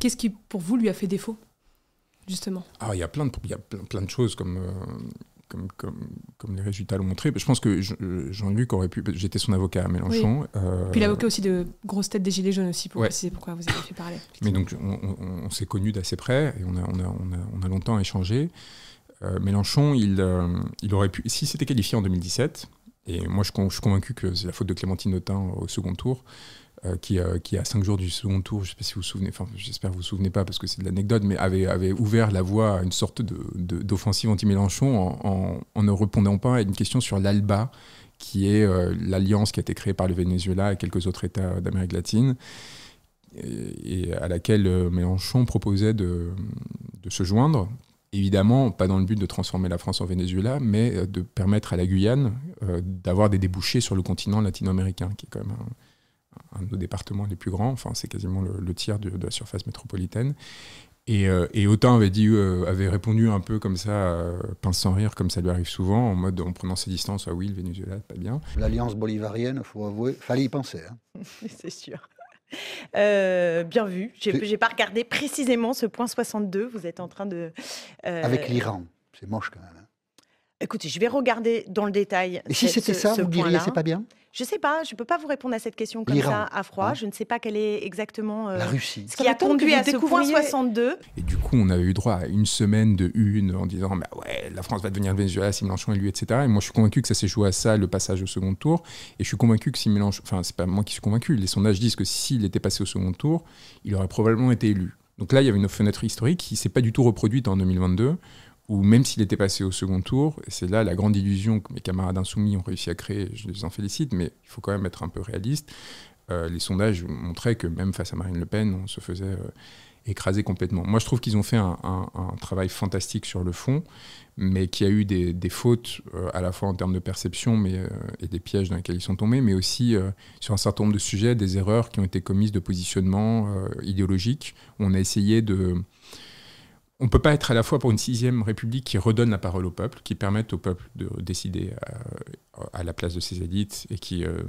Qu'est-ce qui, pour vous, lui a fait défaut, justement ah, Il y a plein de, il y a plein, de choses, comme comme, comme, les résultats l'ont montré. Je pense que Jean-Luc aurait pu. J'étais son avocat à Mélenchon. Euh, Puis l'avocat aussi de grosse tête des Gilets jaunes aussi, pour préciser pourquoi vous avez fait parler. Mais donc, on, s'est connus d'assez près et on a, on a, on a, longtemps échangé. Euh, Mélenchon, il, euh, il aurait pu. Si c'était qualifié en 2017, et moi je, je suis convaincu que c'est la faute de Clémentine Autain au second tour, euh, qui, euh, qui, à cinq jours du second tour, je sais pas si vous vous souvenez, enfin j'espère que vous vous souvenez pas parce que c'est de l'anecdote, mais avait, ouvert la voie à une sorte d'offensive anti-Mélenchon en, ne répondant pas à une question sur l'ALBA, qui est euh, l'alliance qui a été créée par le Venezuela et quelques autres États d'Amérique latine, et, à laquelle Mélenchon proposait de, se joindre. Évidemment, pas dans le but de transformer la France en Venezuela, mais de permettre à la Guyane d'avoir des débouchés sur le continent latino-américain, qui est quand même un de nos départements les plus grands, enfin c'est quasiment le, tiers de, la surface métropolitaine. Et, euh, et Autant avait, dit, euh, avait répondu un peu comme ça, euh, pince sans rire, comme ça lui arrive souvent, en mode en prenant ses distances, ah oui, le Venezuela, pas bien. L'alliance bolivarienne, il faut avouer, fallait y penser. Hein. c'est sûr. bien vu. Je n'ai pas regardé précisément ce point 62. Vous êtes en train de. Avec l'Iran. C'est moche quand même. Hein. Écoutez, je vais regarder dans le détail. Et si c'était ça, vous diriez c'est pas bien? Je ne sais pas, je ne peux pas vous répondre à cette question comme ça à froid. Hein je ne sais pas quelle est exactement euh, la Russie. ce qui a conduit à ce point 62. Et du coup, on avait eu droit à une semaine de une en disant bah ouais, la France va devenir le Venezuela si Mélenchon est lui, etc. Et moi, je suis convaincu que ça s'est joué à ça, le passage au second tour. Et je suis convaincu que si Mélenchon, enfin, c'est pas moi qui suis convaincu, les sondages disent que s'il était passé au second tour, il aurait probablement été élu. Donc là, il y avait une fenêtre historique qui s'est pas du tout reproduite en 2022 ou même s'il était passé au second tour, c'est là la grande illusion que mes camarades insoumis ont réussi à créer, je les en félicite, mais il faut quand même être un peu réaliste. Euh, les sondages montraient que même face à Marine Le Pen, on se faisait euh, écraser complètement. Moi, je trouve qu'ils ont fait un, travail fantastique sur le fond, mais qu'il y a eu des, fautes euh, à la fois en termes de perception mais, et des pièges dans lesquels ils sont tombés, mais aussi sur un certain nombre de sujets, des erreurs qui ont été commises de positionnement idéologique. On a essayé de on ne peut pas être à la fois pour une sixième république qui redonne la parole au peuple, qui permette au peuple de décider à, la place de ses élites et qui, euh,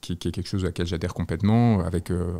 qui, est quelque chose à laquelle j'adhère complètement, avec euh,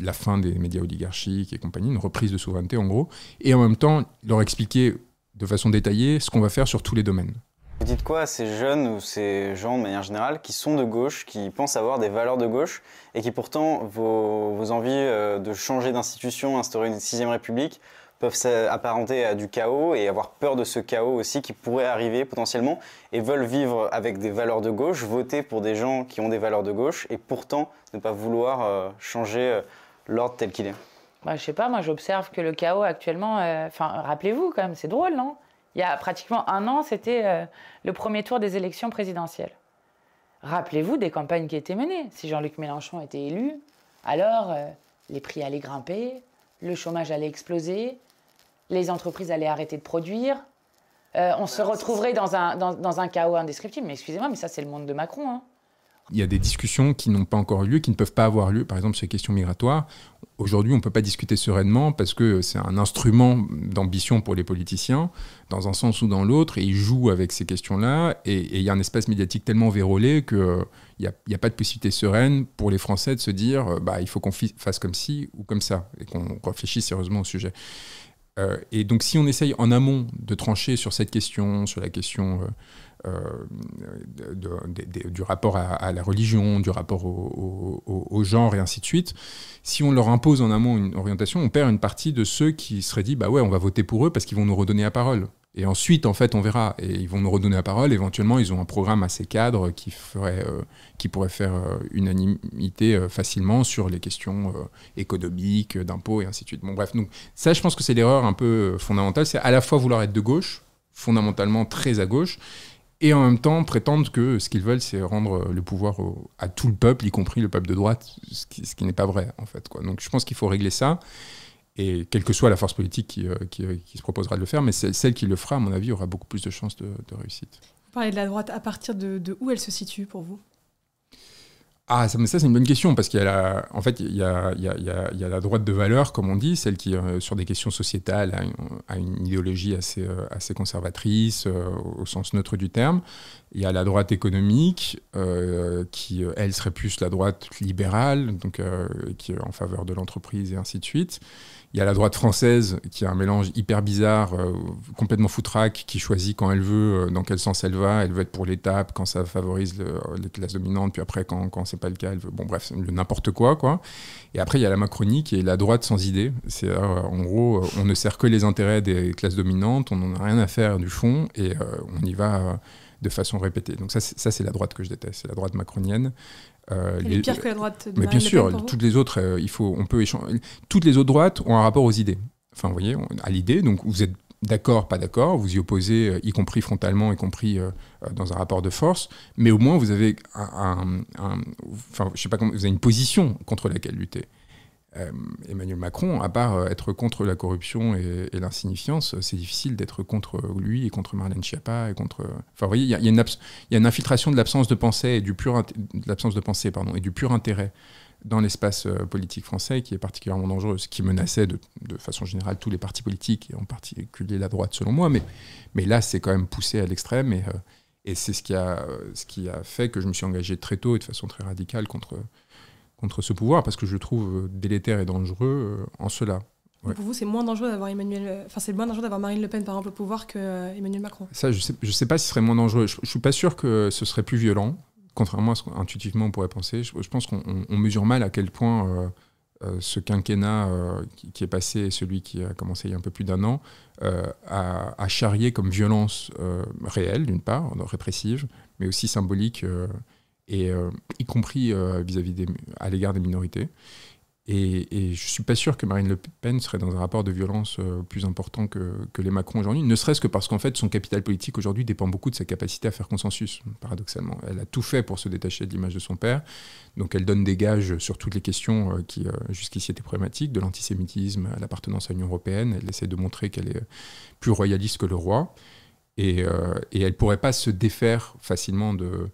la fin des médias oligarchiques et compagnie, une reprise de souveraineté en gros, et en même temps leur expliquer de façon détaillée ce qu'on va faire sur tous les domaines. Vous dites quoi à ces jeunes ou ces gens de manière générale qui sont de gauche, qui pensent avoir des valeurs de gauche et qui pourtant vos, envies euh, de changer d'institution, instaurer une sixième république peuvent s'apparenter à du chaos et avoir peur de ce chaos aussi qui pourrait arriver potentiellement et veulent vivre avec des valeurs de gauche, voter pour des gens qui ont des valeurs de gauche et pourtant ne pas vouloir euh, changer euh, l'ordre tel qu'il est? Bah, je sais pas, moi j'observe que le chaos actuellement, enfin rappelez-vous quand même, c'est drôle non? Il y a pratiquement un an, c'était euh, le premier tour des élections présidentielles. Rappelez-vous des campagnes qui étaient menées. Si Jean-Luc Mélenchon était élu, alors euh, les prix allaient grimper, le chômage allait exploser, les entreprises allaient arrêter de produire, euh, on se retrouverait dans un, dans un chaos indescriptible. Mais excusez-moi, mais ça c'est le monde de Macron. Hein il y a des discussions qui n'ont pas encore eu lieu, qui ne peuvent pas avoir lieu, par exemple sur les questions migratoires. Aujourd'hui, on ne peut pas discuter sereinement parce que c'est un instrument d'ambition pour les politiciens, dans un sens ou dans l'autre, et ils jouent avec ces questions-là, et, il y a un espace médiatique tellement vérolé qu'il n'y a, a, pas de possibilité sereine pour les Français de se dire bah, il faut qu'on fasse comme ci ou comme ça, et qu'on réfléchisse sérieusement au sujet. Euh, et donc si on essaye en amont de trancher sur cette question, sur la question... Euh, euh, du rapport à, la religion, du rapport au, genre et ainsi de suite, si on leur impose en amont une orientation, on perd une partie de ceux qui seraient dit bah ouais, on va voter pour eux parce qu'ils vont nous redonner la parole. Et ensuite, en fait, on verra. Et ils vont nous redonner la parole. Éventuellement, ils ont un programme assez cadre qui, ferait, euh, qui pourrait faire euh, unanimité facilement sur les questions économiques, d'impôts et ainsi de suite. Bon, bref. Donc, ça, je pense que c'est l'erreur un peu fondamentale. C'est à la fois vouloir être de gauche, fondamentalement très à gauche, et en même temps prétendent que ce qu'ils veulent, c'est rendre le pouvoir à tout le peuple, y compris le peuple de droite, ce qui, n'est pas vrai, en fait. Donc je pense qu'il faut régler ça, et quelle que soit la force politique qui, euh, euh, se proposera de le faire, mais celle qui le fera, à mon avis, aura beaucoup plus de chances de, réussite. Vous parlez de la droite, à partir de où elle se situe pour vous? Ah, ça, c'est une bonne question, parce qu'il y a la, en fait, il y a, il y, a, il y a, la droite de valeur, comme on dit, celle qui, euh, sur des questions sociétales, a une, idéologie assez, euh, assez conservatrice, euh, au sens neutre du terme. Il y a la droite économique, qui, elle, serait plus la droite libérale, donc qui est en faveur de l'entreprise et ainsi de suite. Il y a la droite française qui est un mélange hyper bizarre, euh, complètement foutraque, qui choisit quand elle veut, euh, dans quel sens elle va. Elle veut être pour l'étape, quand ça favorise les classes dominantes, puis après, quand, quand c'est pas le cas, elle veut. Bon, bref, n'importe quoi, quoi. Et après, il y a la Macronie qui est la droite sans idée. C'est euh, en gros, on ne sert que les intérêts des classes dominantes, on n'en a rien à faire du fond, et on y va de façon répétée. Donc ça c'est la droite que je déteste, c'est la droite macronienne. Euh, est pire que la droite de Mais bien sûr, toutes les autres, euh, il faut, on peut échanger. Toutes les autres droites ont un rapport aux idées. Enfin, vous voyez, à l'idée. Donc, vous êtes d'accord, pas d'accord, vous y opposez, euh, y compris frontalement, y compris dans un rapport de force, mais au moins vous avez un, enfin, je sais pas comment, vous avez une position contre laquelle lutter. Euh, Emmanuel Macron, à part euh, être contre la corruption et, l'insignifiance, c'est difficile d'être contre lui et contre Marlène Schiappa et contre. Enfin, vous voyez, il y, a, une infiltration de l'absence de pensée et du pur de l'absence de pensée, pardon, et du pur intérêt dans l'espace euh, politique français qui est particulièrement dangereuse, qui menaçait de, façon générale tous les partis politiques et en particulier la droite selon moi. Mais, là, c'est quand même poussé à l'extrême et, c'est ce qui a fait que je me suis engagé très tôt et de façon très radicale contre contre ce pouvoir parce que je le trouve délétère et dangereux en cela. Pour vous, c'est moins dangereux d'avoir Emmanuel, enfin c'est moins dangereux d'avoir Marine Le Pen par exemple au pouvoir que Emmanuel Macron. Ça, je sais, je sais pas si ce serait moins dangereux. Je, ne suis pas sûr que ce serait plus violent, contrairement à ce qu'intuitivement on pourrait penser. Je, pense qu'on mesure mal à quel point euh, ce quinquennat euh, qui, est passé celui qui a commencé il y a un peu plus d'un an euh, a, charrié comme violence réelle, d'une part, répressive, mais aussi symbolique, et y compris vis-à-vis des, à l'égard des minorités. Et, je ne suis pas sûr que Marine Le Pen serait dans un rapport de violence euh, plus important que, les Macron aujourd'hui, ne serait-ce que parce qu'en fait, son capital politique aujourd'hui dépend beaucoup de sa capacité à faire consensus, paradoxalement. Elle a tout fait pour se détacher de l'image de son père, donc elle donne des gages sur toutes les questions euh, qui euh, jusqu'ici étaient problématiques, de l'antisémitisme à l'appartenance à l'Union européenne. Elle essaie de montrer qu'elle est plus royaliste que le roi. Et, et elle ne pourrait pas se défaire facilement de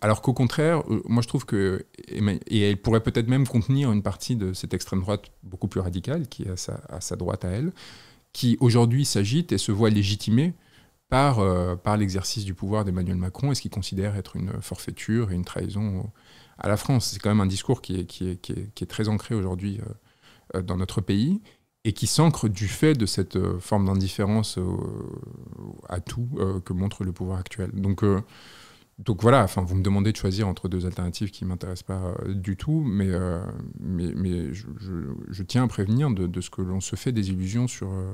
alors qu'au contraire, euh, moi je trouve que, et elle pourrait peut-être même contenir une partie de cette extrême droite beaucoup plus radicale, qui est à sa, droite à elle, qui aujourd'hui s'agite et se voit légitimée par, euh, par l'exercice du pouvoir d'Emmanuel Macron et ce qu'il considère être une forfaiture et une trahison à la France. C'est quand même un discours qui est, qui est, qui est, très ancré aujourd'hui euh, dans notre pays et qui s'ancre du fait de cette forme d'indifférence à tout que montre le pouvoir actuel. Donc donc voilà, enfin, vous me demandez de choisir entre deux alternatives qui ne m'intéressent pas euh, du tout, mais, euh, mais, mais je, tiens à prévenir de, ce que l'on se fait des illusions sur, euh,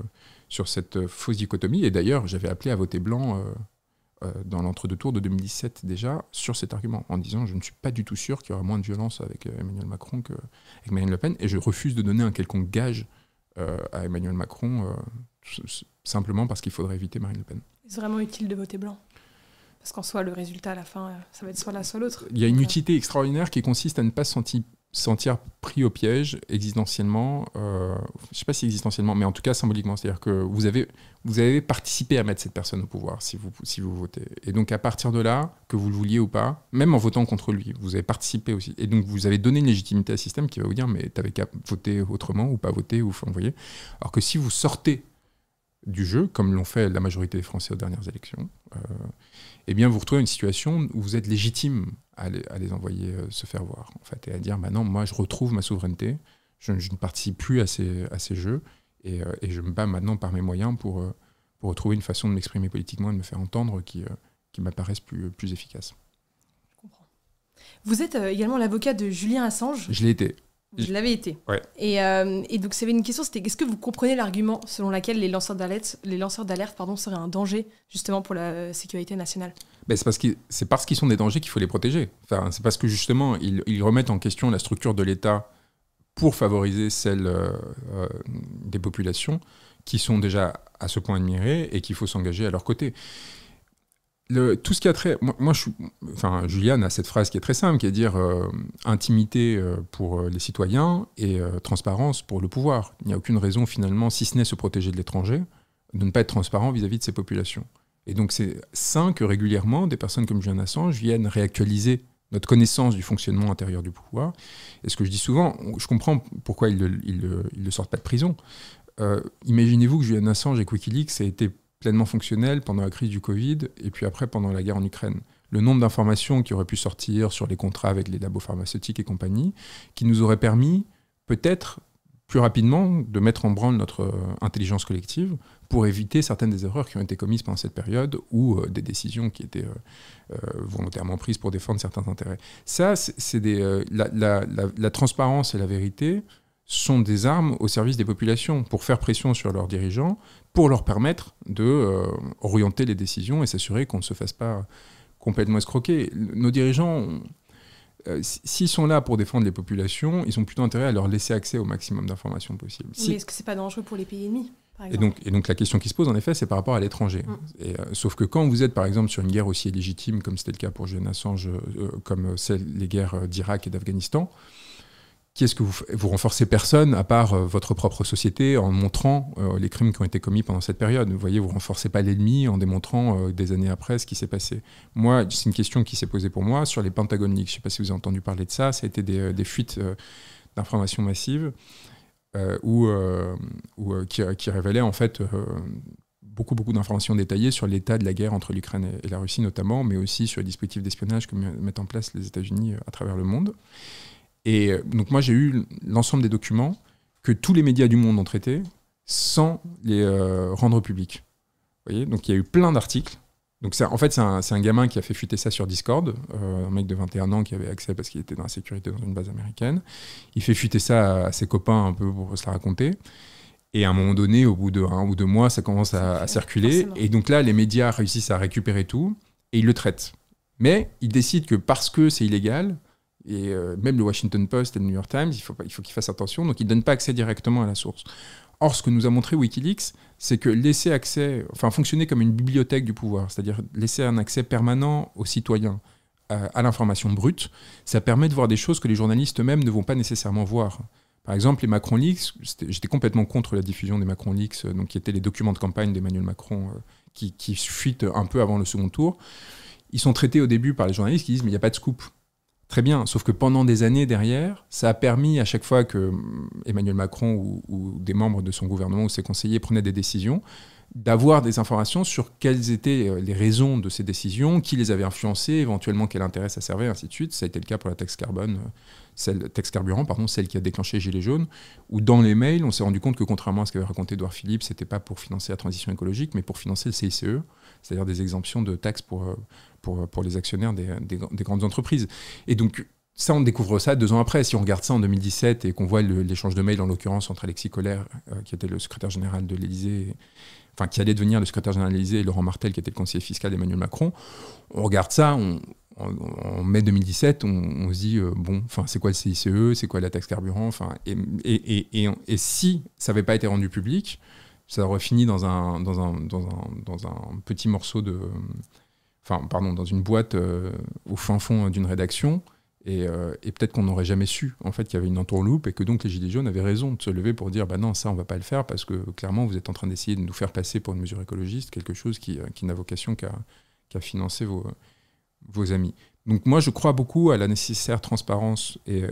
sur cette fausse dichotomie. Et d'ailleurs, j'avais appelé à voter blanc dans l'entre-deux tours de 2017 déjà sur cet argument, en disant je ne suis pas du tout sûr qu'il y aura moins de violence avec Emmanuel Macron qu'avec Marine Le Pen, et je refuse de donner un quelconque gage à Emmanuel Macron simplement parce qu'il faudrait éviter Marine Le Pen. C'est vraiment utile de voter blanc? Parce qu'en soi, le résultat à la fin, ça va être soit l'un, soit l'autre. Il y a une utilité extraordinaire qui consiste à ne pas se sentir, pris au piège existentiellement, euh, je ne sais pas si existentiellement, mais en tout cas symboliquement. C'est-à-dire que vous avez, vous avez participé à mettre cette personne au pouvoir si vous, si vous votez. Et donc à partir de là, que vous le vouliez ou pas, même en votant contre lui, vous avez participé aussi. Et donc vous avez donné une légitimité à système qui va vous dire mais tu avais qu'à voter autrement ou pas voter ou envoyer. Alors que si vous sortez du jeu, comme l'ont fait la majorité des Français aux dernières élections, euh, eh bien, vous retrouvez une situation où vous êtes légitime à les, envoyer euh, se faire voir, en fait, et à dire, maintenant, moi, je retrouve ma souveraineté, je, ne participe plus à ces, à ces jeux, et, euh, et, je me bats maintenant par mes moyens pour, euh, pour retrouver une façon de m'exprimer politiquement et de me faire entendre qui, qui m'apparaisse plus, plus efficace. Je comprends. Vous êtes également l'avocat de Julien Assange. Je l'ai été. Je l'avais été. Ouais. Et, euh, et, donc, avait une question, c'était est-ce que vous comprenez l'argument selon lequel les lanceurs d'alerte, les lanceurs d'alerte, pardon, seraient un danger justement pour la sécurité nationale? Ben, c'est parce qu'ils c'est parce qu'ils sont des dangers qu'il faut les protéger. Enfin, c'est parce que justement ils, ils, remettent en question la structure de l'État pour favoriser celle euh, euh, des populations qui sont déjà à ce point admirées et qu'il faut s'engager à leur côté tout ce qui a. Moi. Enfin, Juliane a cette phrase qui est très simple, qui est dire euh, intimité euh, pour euh, les citoyens et transparence pour le pouvoir. Il n'y a aucune raison, finalement, si ce n'est se protéger de l'étranger, de ne pas être transparent vis-à-vis de ces populations. Et donc, c'est sain que régulièrement, des personnes comme Julian Assange viennent réactualiser notre connaissance du fonctionnement intérieur du pouvoir. Et ce que je dis souvent, je comprends pourquoi ils ne sortent pas de prison. Imaginez-vous que Julian Assange et Wikileaks a été pleinement fonctionnel pendant la crise du Covid et puis après pendant la guerre en Ukraine. Le nombre d'informations qui auraient pu sortir sur les contrats avec les labos pharmaceutiques et compagnie, qui nous auraient permis peut-être plus rapidement de mettre en branle notre euh, intelligence collective pour éviter certaines des erreurs qui ont été commises pendant cette période ou euh, des décisions qui étaient euh, volontairement prises pour défendre certains intérêts. Ça, c'est la, transparence et la vérité sont des armes au service des populations pour faire pression sur leurs dirigeants, pour leur permettre de euh, orienter les décisions et s'assurer qu'on ne se fasse pas complètement escroquer. Nos dirigeants, euh, s'ils sont là pour défendre les populations, ils ont plutôt intérêt à leur laisser accès au maximum d'informations possibles. Mais est-ce que c'est pas dangereux pour les pays ennemis et donc, et donc la question qui se pose en effet, c'est par rapport à l'étranger. Mm. Euh, sauf que quand vous êtes par exemple sur une guerre aussi légitime comme c'était le cas pour Julian Assange, comme celle, les guerres d'Irak et d'Afghanistan, qui est-ce que vous, renforcez personne à part euh, votre propre société en montrant euh, les crimes qui ont été commis pendant cette période? Vous voyez, vous renforcez pas l'ennemi en démontrant euh, des années après ce qui s'est passé. Moi, c'est une question qui s'est posée pour moi sur les Pentagon Leaks. Je ne sais pas si vous avez entendu parler de ça. Ça a été des, des fuites d'informations massives où, qui, qui, révélaient en fait beaucoup, beaucoup d'informations détaillées sur l'état de la guerre entre l'Ukraine et, la Russie notamment, mais aussi sur les dispositifs d'espionnage que mettent en place les États-Unis à travers le monde. Et donc moi, j'ai eu l'ensemble des documents que tous les médias du monde ont traités sans les rendre publics. Vous voyez? Donc il y a eu plein d'articles donc en fait, c'est un, gamin qui a fait fuiter ça sur Discord, euh, un mec de 21 ans qui avait accès parce qu'il était dans la sécurité dans une base américaine. Il fait fuiter ça à, ses copains un peu pour se la raconter. Et à un moment donné, au bout de un ou deux mois, ça commence à, circuler. Et donc là, les médias réussissent à récupérer tout et ils le traitent. Mais ils décident que parce que c'est illégal, et euh, même le Washington Post et le New York Times, il faut, il faut qu'ils fassent attention, donc ils ne donnent pas accès directement à la source. Or, ce que nous a montré Wikileaks, c'est que laisser accès, enfin fonctionner comme une bibliothèque du pouvoir, c'est-à-dire laisser un accès permanent aux citoyens euh, à, l'information brute, ça permet de voir des choses que les journalistes eux-mêmes ne vont pas nécessairement voir. Par exemple, les Macron Leaks, j'étais complètement contre la diffusion des Macron Leaks, euh, donc qui étaient les documents de campagne d'Emmanuel Macron qui, qui fuitent un peu avant le second tour. Ils sont traités au début par les journalistes qui disent mais il n'y a pas de scoop. Très bien, sauf que pendant des années derrière, ça a permis à chaque fois que hum, Emmanuel Macron ou, des membres de son gouvernement ou ses conseillers prenaient des décisions, d'avoir des informations sur quelles étaient euh, les raisons de ces décisions, qui les avait influencées, éventuellement quel intérêt ça servait, ainsi de suite. Ça a été le cas pour la taxe carbone, euh, celle, taxe carburant, pardon, celle qui a déclenché Gilets jaunes, où dans les mails, on s'est rendu compte que contrairement à ce qu'avait raconté Edouard Philippe, c'était pas pour financer la transition écologique, mais pour financer le CICE, c'est-à-dire des exemptions de taxes pour, euh, pour, pour les actionnaires des, des, grandes entreprises. Et donc, ça, on découvre ça deux ans après. Si on regarde ça en 2017 et qu'on voit l'échange de mails, en l'occurrence, entre Alexis Collère, qui était le secrétaire général de l'Élysée, enfin qui allait devenir le secrétaire général de l'Élysée, et Laurent Martel, qui était le conseiller fiscal d'Emmanuel Macron. On regarde ça, en, mai 2017, on, se dit, euh, bon, c'est quoi le CICE, c'est quoi la taxe carburant, enfin, et, et, et, et, si ça n'avait pas été rendu public, ça aurait fini dans un, dans un, dans un, dans un petit morceau de, enfin, pardon, dans une boîte euh, au fin fond d'une rédaction. Euh, et, peut-être qu'on n'aurait jamais su en fait qu'il y avait une entourloupe et que donc les Gilets jaunes avaient raison de se lever pour dire bah non ça on va pas le faire parce que clairement vous êtes en train d'essayer de nous faire passer pour une mesure écologiste quelque chose qui, qui n'a vocation qu'à financer vos, vos amis. Donc moi je crois beaucoup à la nécessaire transparence et euh,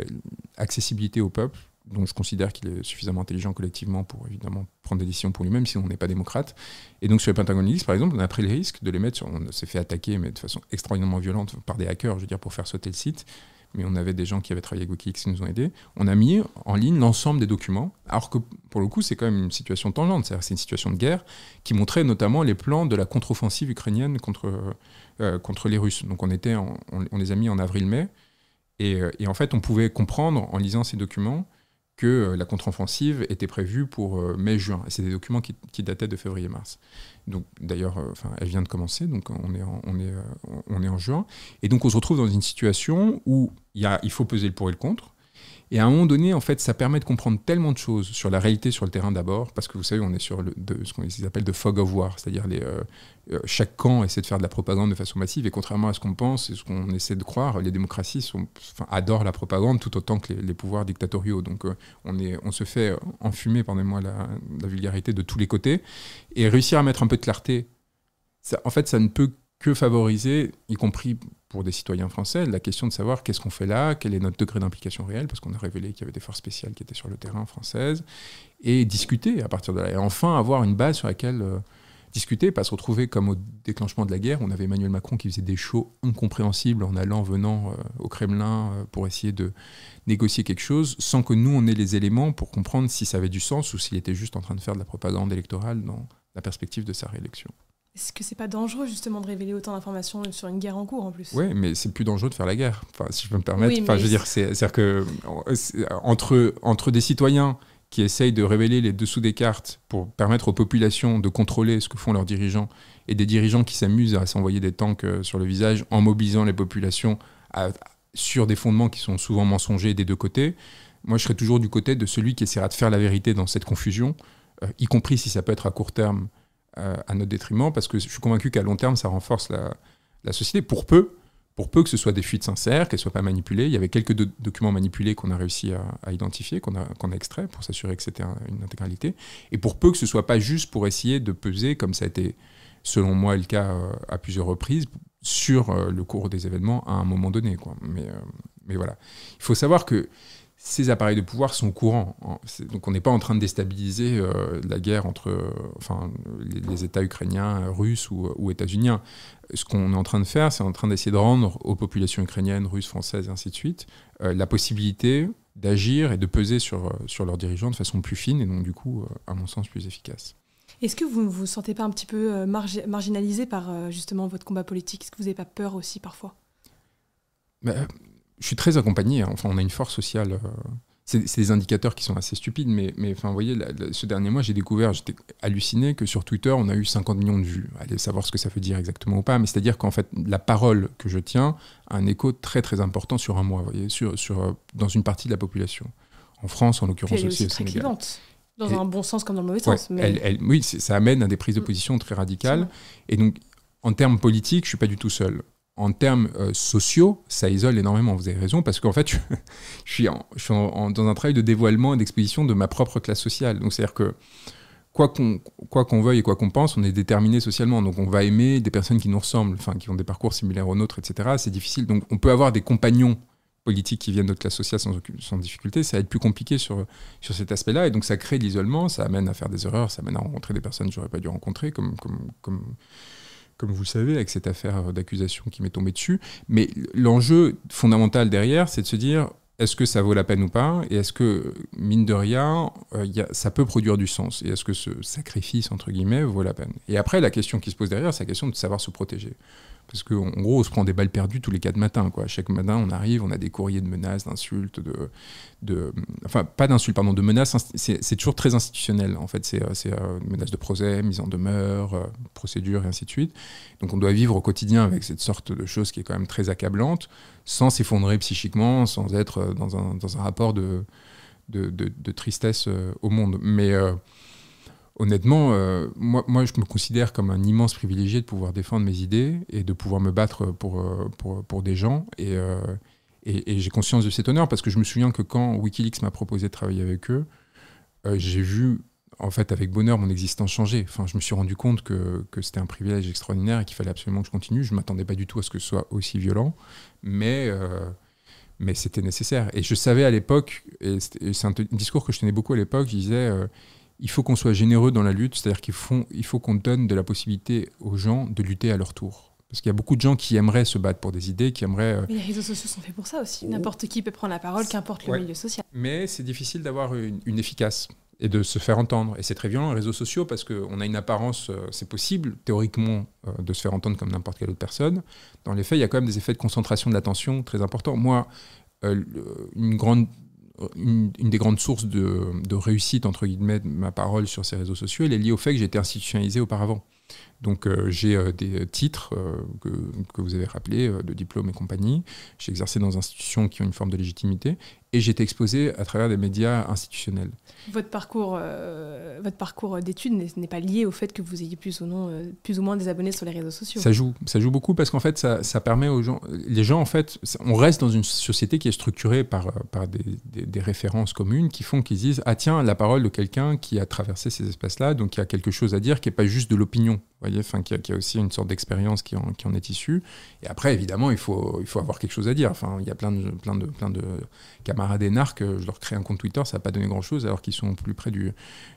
accessibilité au peuple dont je considère qu'il est suffisamment intelligent collectivement pour évidemment prendre des décisions pour lui-même, sinon on n'est pas démocrate. Et donc sur les Pentagon Leaks, par exemple, on a pris le risque de les mettre sur. On s'est fait attaquer, mais de façon extraordinairement violente par des hackers, je veux dire, pour faire sauter le site mais on avait des gens qui avaient travaillé avec Wikileaks qui nous ont aidés. On a mis en ligne l'ensemble des documents, alors que pour le coup, c'est quand même une situation tangente, c'est-à-dire c'est une situation de guerre qui montrait notamment les plans de la contre-offensive ukrainienne contre, euh, contre les Russes. Donc on, était on, les a mis en avril-mai, euh, et, en fait, on pouvait comprendre en lisant ces documents que euh, la contre-offensive était prévue pour mai-juin. Et c'est des documents qui, qui dataient de février-mars. Donc d'ailleurs, euh, elle vient de commencer, donc on est, en, on, est, euh, on est en juin. Et donc on se retrouve dans une situation où il faut peser le pour et le contre. Et à un moment donné, en fait, ça permet de comprendre tellement de choses sur la réalité sur le terrain d'abord, parce que vous savez, on est sur ce qu'on appelle de fog of war, c'est-à-dire euh, euh, chaque camp essaie de faire de la propagande de façon massive, et contrairement à ce qu'on pense et ce qu'on essaie de croire, les démocraties adorent la propagande tout autant que les, pouvoirs dictatoriaux. Donc euh, on, se fait enfumer, pardonnez-moi la, vulgarité, de tous les côtés, et réussir à mettre un peu de clarté, en fait, ça ne peut que favoriser, y compris pour des citoyens français, la question de savoir qu'est-ce qu'on fait là, quel est notre degré d'implication réelle, parce qu'on a révélé qu'il y avait des forces spéciales qui étaient sur le terrain françaises, et discuter à partir de là. Et enfin, avoir une base sur laquelle euh, discuter, pas se retrouver comme au déclenchement de la guerre, on avait Emmanuel Macron qui faisait des shows incompréhensibles en allant, venant euh, au Kremlin euh, pour essayer de négocier quelque chose, sans que nous, on ait les éléments pour comprendre si ça avait du sens ou s'il était juste en train de faire de la propagande électorale dans la perspective de sa réélection. Est-ce que c'est pas dangereux justement de révéler autant d'informations sur une guerre en cours en plus? Oui, mais c'est plus dangereux de faire la guerre, enfin, si je peux me permettre. enfin, je veux dire, c'est-à-dire que entre, entre des citoyens qui essayent de révéler les dessous des cartes pour permettre aux populations de contrôler ce que font leurs dirigeants, et des dirigeants qui s'amusent à s'envoyer des tanks euh, sur le visage en mobilisant les populations sur des fondements qui sont souvent mensongers des deux côtés, moi je serais toujours du côté de celui qui essaiera de faire la vérité dans cette confusion, euh, y compris si ça peut être à court terme euh, à notre détriment, parce que je suis convaincu qu'à long terme, ça renforce la, société, pour peu, pour peu que ce soit des fuites sincères, qu'elles ne soient pas manipulées. Il y avait quelques documents manipulés qu'on a réussi à, identifier, qu'on a, qu'on a extraits pour s'assurer que c'était une intégralité, et pour peu que ce soit pas juste pour essayer de peser, comme ça a été, selon moi, le cas euh, à plusieurs reprises, sur euh, le cours des événements à un moment donné. Mais, mais voilà. Il faut savoir que ces appareils de pouvoir sont courants. Donc on n'est pas en train de déstabiliser euh, la guerre entre enfin, les, États ukrainiens, russes ou, états-uniens. Ce qu'on est en train de faire, c'est en train d'essayer de rendre aux populations ukrainiennes, russes, françaises, et ainsi de suite, la possibilité d'agir et de peser sur, sur leurs dirigeants de façon plus fine et donc du coup, à mon sens, plus efficace. Est-ce que vous ne vous sentez pas un petit peu marginalisé par justement votre combat politique? Est-ce que vous n'avez pas peur aussi parfois? Bah, je suis très accompagné. Hein. Enfin, on a une force sociale. Euh, c'est des indicateurs qui sont assez stupides, mais, mais enfin, vous voyez, ce dernier mois, j'ai découvert, j'étais halluciné que sur Twitter, on a eu 50 millions de vues. Allez savoir ce que ça veut dire exactement ou pas, mais c'est-à-dire qu'en fait, la parole que je tiens a un écho très très important sur un mois, vous voyez, sur, sur, euh, dans une partie de la population. En France, en l'occurrence aussi, au Sénégal. Dans un bon sens comme dans le mauvais sens. Mais... oui, ça amène à des prises de mm. position très radicales. Et donc, en termes politiques, je suis pas du tout seul en termes euh, sociaux, ça isole énormément. Vous avez raison, parce qu'en fait, je, suis, dans un travail de dévoilement et d'exposition de ma propre classe sociale. Donc, c'est-à-dire que quoi qu'on veuille et quoi qu'on pense, on est déterminé socialement. Donc, on va aimer des personnes qui nous ressemblent, qui ont des parcours similaires aux nôtres, etc. C'est difficile. Donc, on peut avoir des compagnons politiques qui viennent de notre classe sociale sans, difficulté. Ça va être plus compliqué sur, sur cet aspect-là. Et donc, ça crée l'isolement, ça amène à faire des erreurs, ça amène à rencontrer des personnes que j'aurais pas dû rencontrer, comme, comme, comme comme vous le savez, avec cette affaire d'accusation qui m'est tombée dessus. Mais l'enjeu fondamental derrière, c'est de se dire est-ce que ça vaut la peine ou pas? Et est-ce que, mine de rien, euh, ça peut produire du sens? Et est-ce que ce sacrifice, entre guillemets, vaut la peine? Et après, la question qui se pose derrière, c'est la question de savoir se protéger. Parce qu'en gros, on se prend des balles perdues tous les quatre matins. Quoi. Chaque matin, on arrive, on a des courriers de menaces, d'insultes, de, enfin, pas d'insultes, pardon, de menaces. C'est toujours très institutionnel. En fait, c'est euh, menaces de procès, mise en demeure, euh, procédure, et ainsi de suite. Donc, on doit vivre au quotidien avec cette sorte de chose qui est quand même très accablante, sans s'effondrer psychiquement, sans être dans un, dans un rapport de, tristesse euh, au monde. Mais honnêtement, euh, moi, je me considère comme un immense privilégié de pouvoir défendre mes idées et de pouvoir me battre pour, euh, pour des gens. Euh, et, et, j'ai conscience de cet honneur parce que je me souviens que quand Wikileaks m'a proposé de travailler avec eux, j'ai vu en fait avec bonheur mon existence changer. Enfin, je me suis rendu compte que, que c'était un privilège extraordinaire et qu'il fallait absolument que je continue. Je ne m'attendais pas du tout à ce que ce soit aussi violent, mais mais c'était nécessaire. Et je savais à l'époque, et c'est un, discours que je tenais beaucoup à l'époque, je disais, il faut qu'on soit généreux dans la lutte, c'est-à-dire qu'il faut, il faut qu'on donne de la possibilité aux gens de lutter à leur tour. Parce qu'il y a beaucoup de gens qui aimeraient se battre pour des idées, qui aimeraient... Euh, mais les réseaux sociaux sont faits pour ça aussi. N'importe qui peut prendre la parole, qu'importe le milieu social. Mais c'est difficile d'avoir une, efficace et de se faire entendre. Et c'est très violent, les réseaux sociaux, parce qu'on a une apparence, euh, c'est possible, théoriquement, euh, de se faire entendre comme n'importe quelle autre personne. Dans les faits, il y a quand même des effets de concentration de l'attention très importants. Moi, une grande une, des grandes sources de, réussite, entre guillemets, de ma parole sur ces réseaux sociaux, elle est liée au fait que été institutionnalisé auparavant. Donc euh, j'ai euh, des titres euh, que, que, vous avez rappelés, de diplôme et compagnie. J'ai exercé dans des institutions qui ont une forme de légitimité et j'ai été exposé à travers des médias institutionnels. Votre parcours, votre parcours d'études n'est pas lié au fait que vous ayez plus ou, non, plus ou moins des abonnés sur les réseaux sociaux. Ça joue, ça joue beaucoup parce qu'en fait, ça, ça, permet aux gens, les gens en fait, on reste dans une société qui est structurée par, par des, des, des références communes qui font qu'ils disent ah tiens la parole de quelqu'un qui a traversé ces espaces-là, donc qui a quelque chose à dire, qui est pas juste de l'opinion voyez, enfin, qui a, a, aussi une sorte d'expérience qui en, qui en, est issue. Et après, évidemment, il faut, il faut avoir quelque chose à dire. Enfin, il y a plein de, plein de, plein de camarades énarques, je leur crée un compte Twitter, ça n'a pas donné grand-chose alors qu'ils sont plus près du,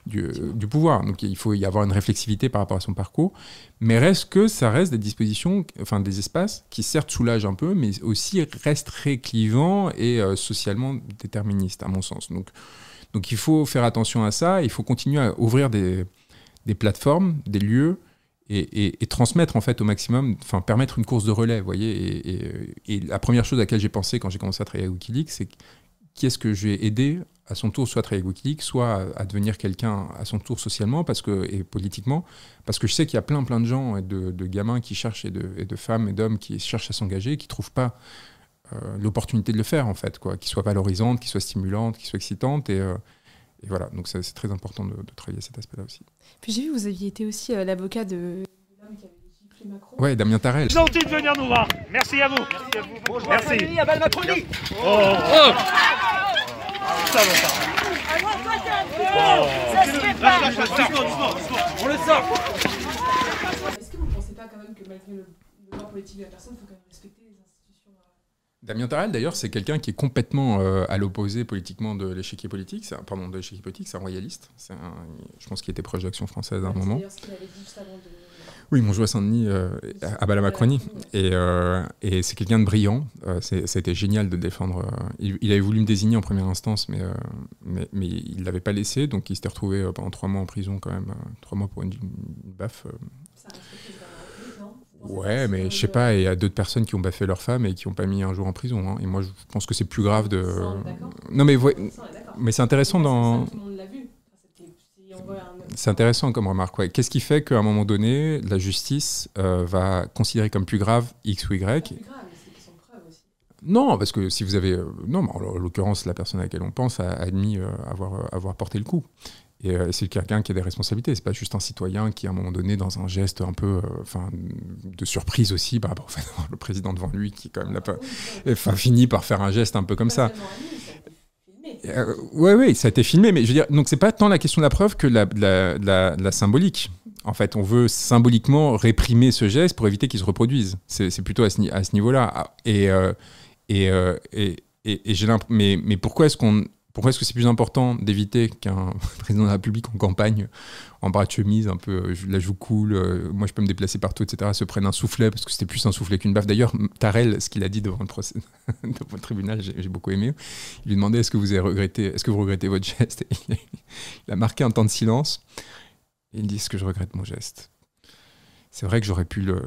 du, du, pouvoir. Donc il faut y avoir une réflexivité par rapport à son parcours. Mais reste que ça reste des dispositions, enfin des espaces qui certes soulagent un peu, mais aussi restent très clivants et euh, socialement déterministes, à mon sens. Donc, donc il faut faire attention à ça, il faut continuer à ouvrir des, des plateformes, des lieux et, transmettre en fait au maximum, enfin permettre une course de relais, voyez. Et, la première chose à laquelle j'ai pensé quand j'ai commencé à travailler à Wikileaks, c'est qui est-ce que je vais aider à son tour soit à travailler avec Wikileaks, soit à, devenir quelqu'un à son tour socialement parce que, et politiquement, parce que je sais qu'il y a plein plein de gens et de, gamins qui cherchent et de, femmes et d'hommes qui cherchent à s'engager, qui trouvent pas euh, l'opportunité de le faire en fait, quoi, qui soit valorisante, qui soit stimulante, qui soit excitante et euh, et voilà, donc c'est très important de, travailler cet aspect-là aussi. Puis j'ai vu, vous aviez été aussi euh, l'avocat de. Ouais, Damien Tarel. Gentil de venir nous voir. Merci à vous. Merci à vous. Bonjour. Merci. Famille, à Macronie. Oh, oh. Ça va, ça On le sort. Est-ce que vous ne pensez pas quand même que malgré le, politique de la personne, il faut quand même respecter Damien Tarel, d'ailleurs, c'est quelqu'un qui est complètement euh, à l'opposé politiquement de l'échiquier politique. C'est pardon, de l'échiquier politique, c'est un royaliste. C'est je pense qu'il était proche d'Action française à un moment. Oui, mon joueur Saint-Denis euh, à la Macronie. Et, euh, et c'est quelqu'un de brillant. C'était génial de défendre. Il, avait voulu me désigner en première instance, mais, mais, mais, il ne l'avait pas laissé. Donc il s'était retrouvé pendant trois mois en prison, quand même. trois mois pour une, une baffe. Ouais, mais je sais pas, il y a d'autres personnes qui ont baffé leur femme et qui n'ont pas mis un jour en prison. Hein. Et moi, je pense que c'est plus grave de. Non, mais, mais c'est intéressant dans. C'est intéressant comme remarque. Qu'est-ce qui fait qu'à un moment donné, la justice euh, va considérer comme plus grave X ou Y? Non, parce que si vous avez. Euh, non, en l'occurrence, la personne à laquelle on pense a admis euh, avoir, avoir porté le coup. Et euh, c'est quelqu'un qui a des responsabilités. C'est pas juste un citoyen qui, à un moment donné, dans un geste un peu, euh, enfin, de surprise aussi, par rapport au fait d'avoir le président devant lui, qui quand même pas, enfin, finit par faire un geste un peu comme ça. Euh, oui, oui, ça a été filmé, mais je veux dire, donc c'est pas tant la question de la preuve que la, la, la, symbolique. En fait, on veut symboliquement réprimer ce geste pour éviter qu'il se reproduise. C'est plutôt à ce, à ce niveau-là. Et, et, et, et, j'ai mais, mais pourquoi est-ce qu'on pourquoi est-ce que c'est plus important d'éviter qu'un président de la République en campagne, en bras de chemise, un peu euh, la joue cool, euh, moi je peux me déplacer partout, etc., se prenne un soufflet, parce que c'était plus un soufflet qu'une baffe. D'ailleurs, Tarel, ce qu'il a dit devant le, procès, devant le tribunal, j'ai beaucoup aimé. Il lui demandait est-ce que vous avez regretté, est-ce que vous regrettez votre geste? Il, a, marqué un temps de silence. Et il dit est-ce que je regrette mon geste? C'est vrai que j'aurais pu le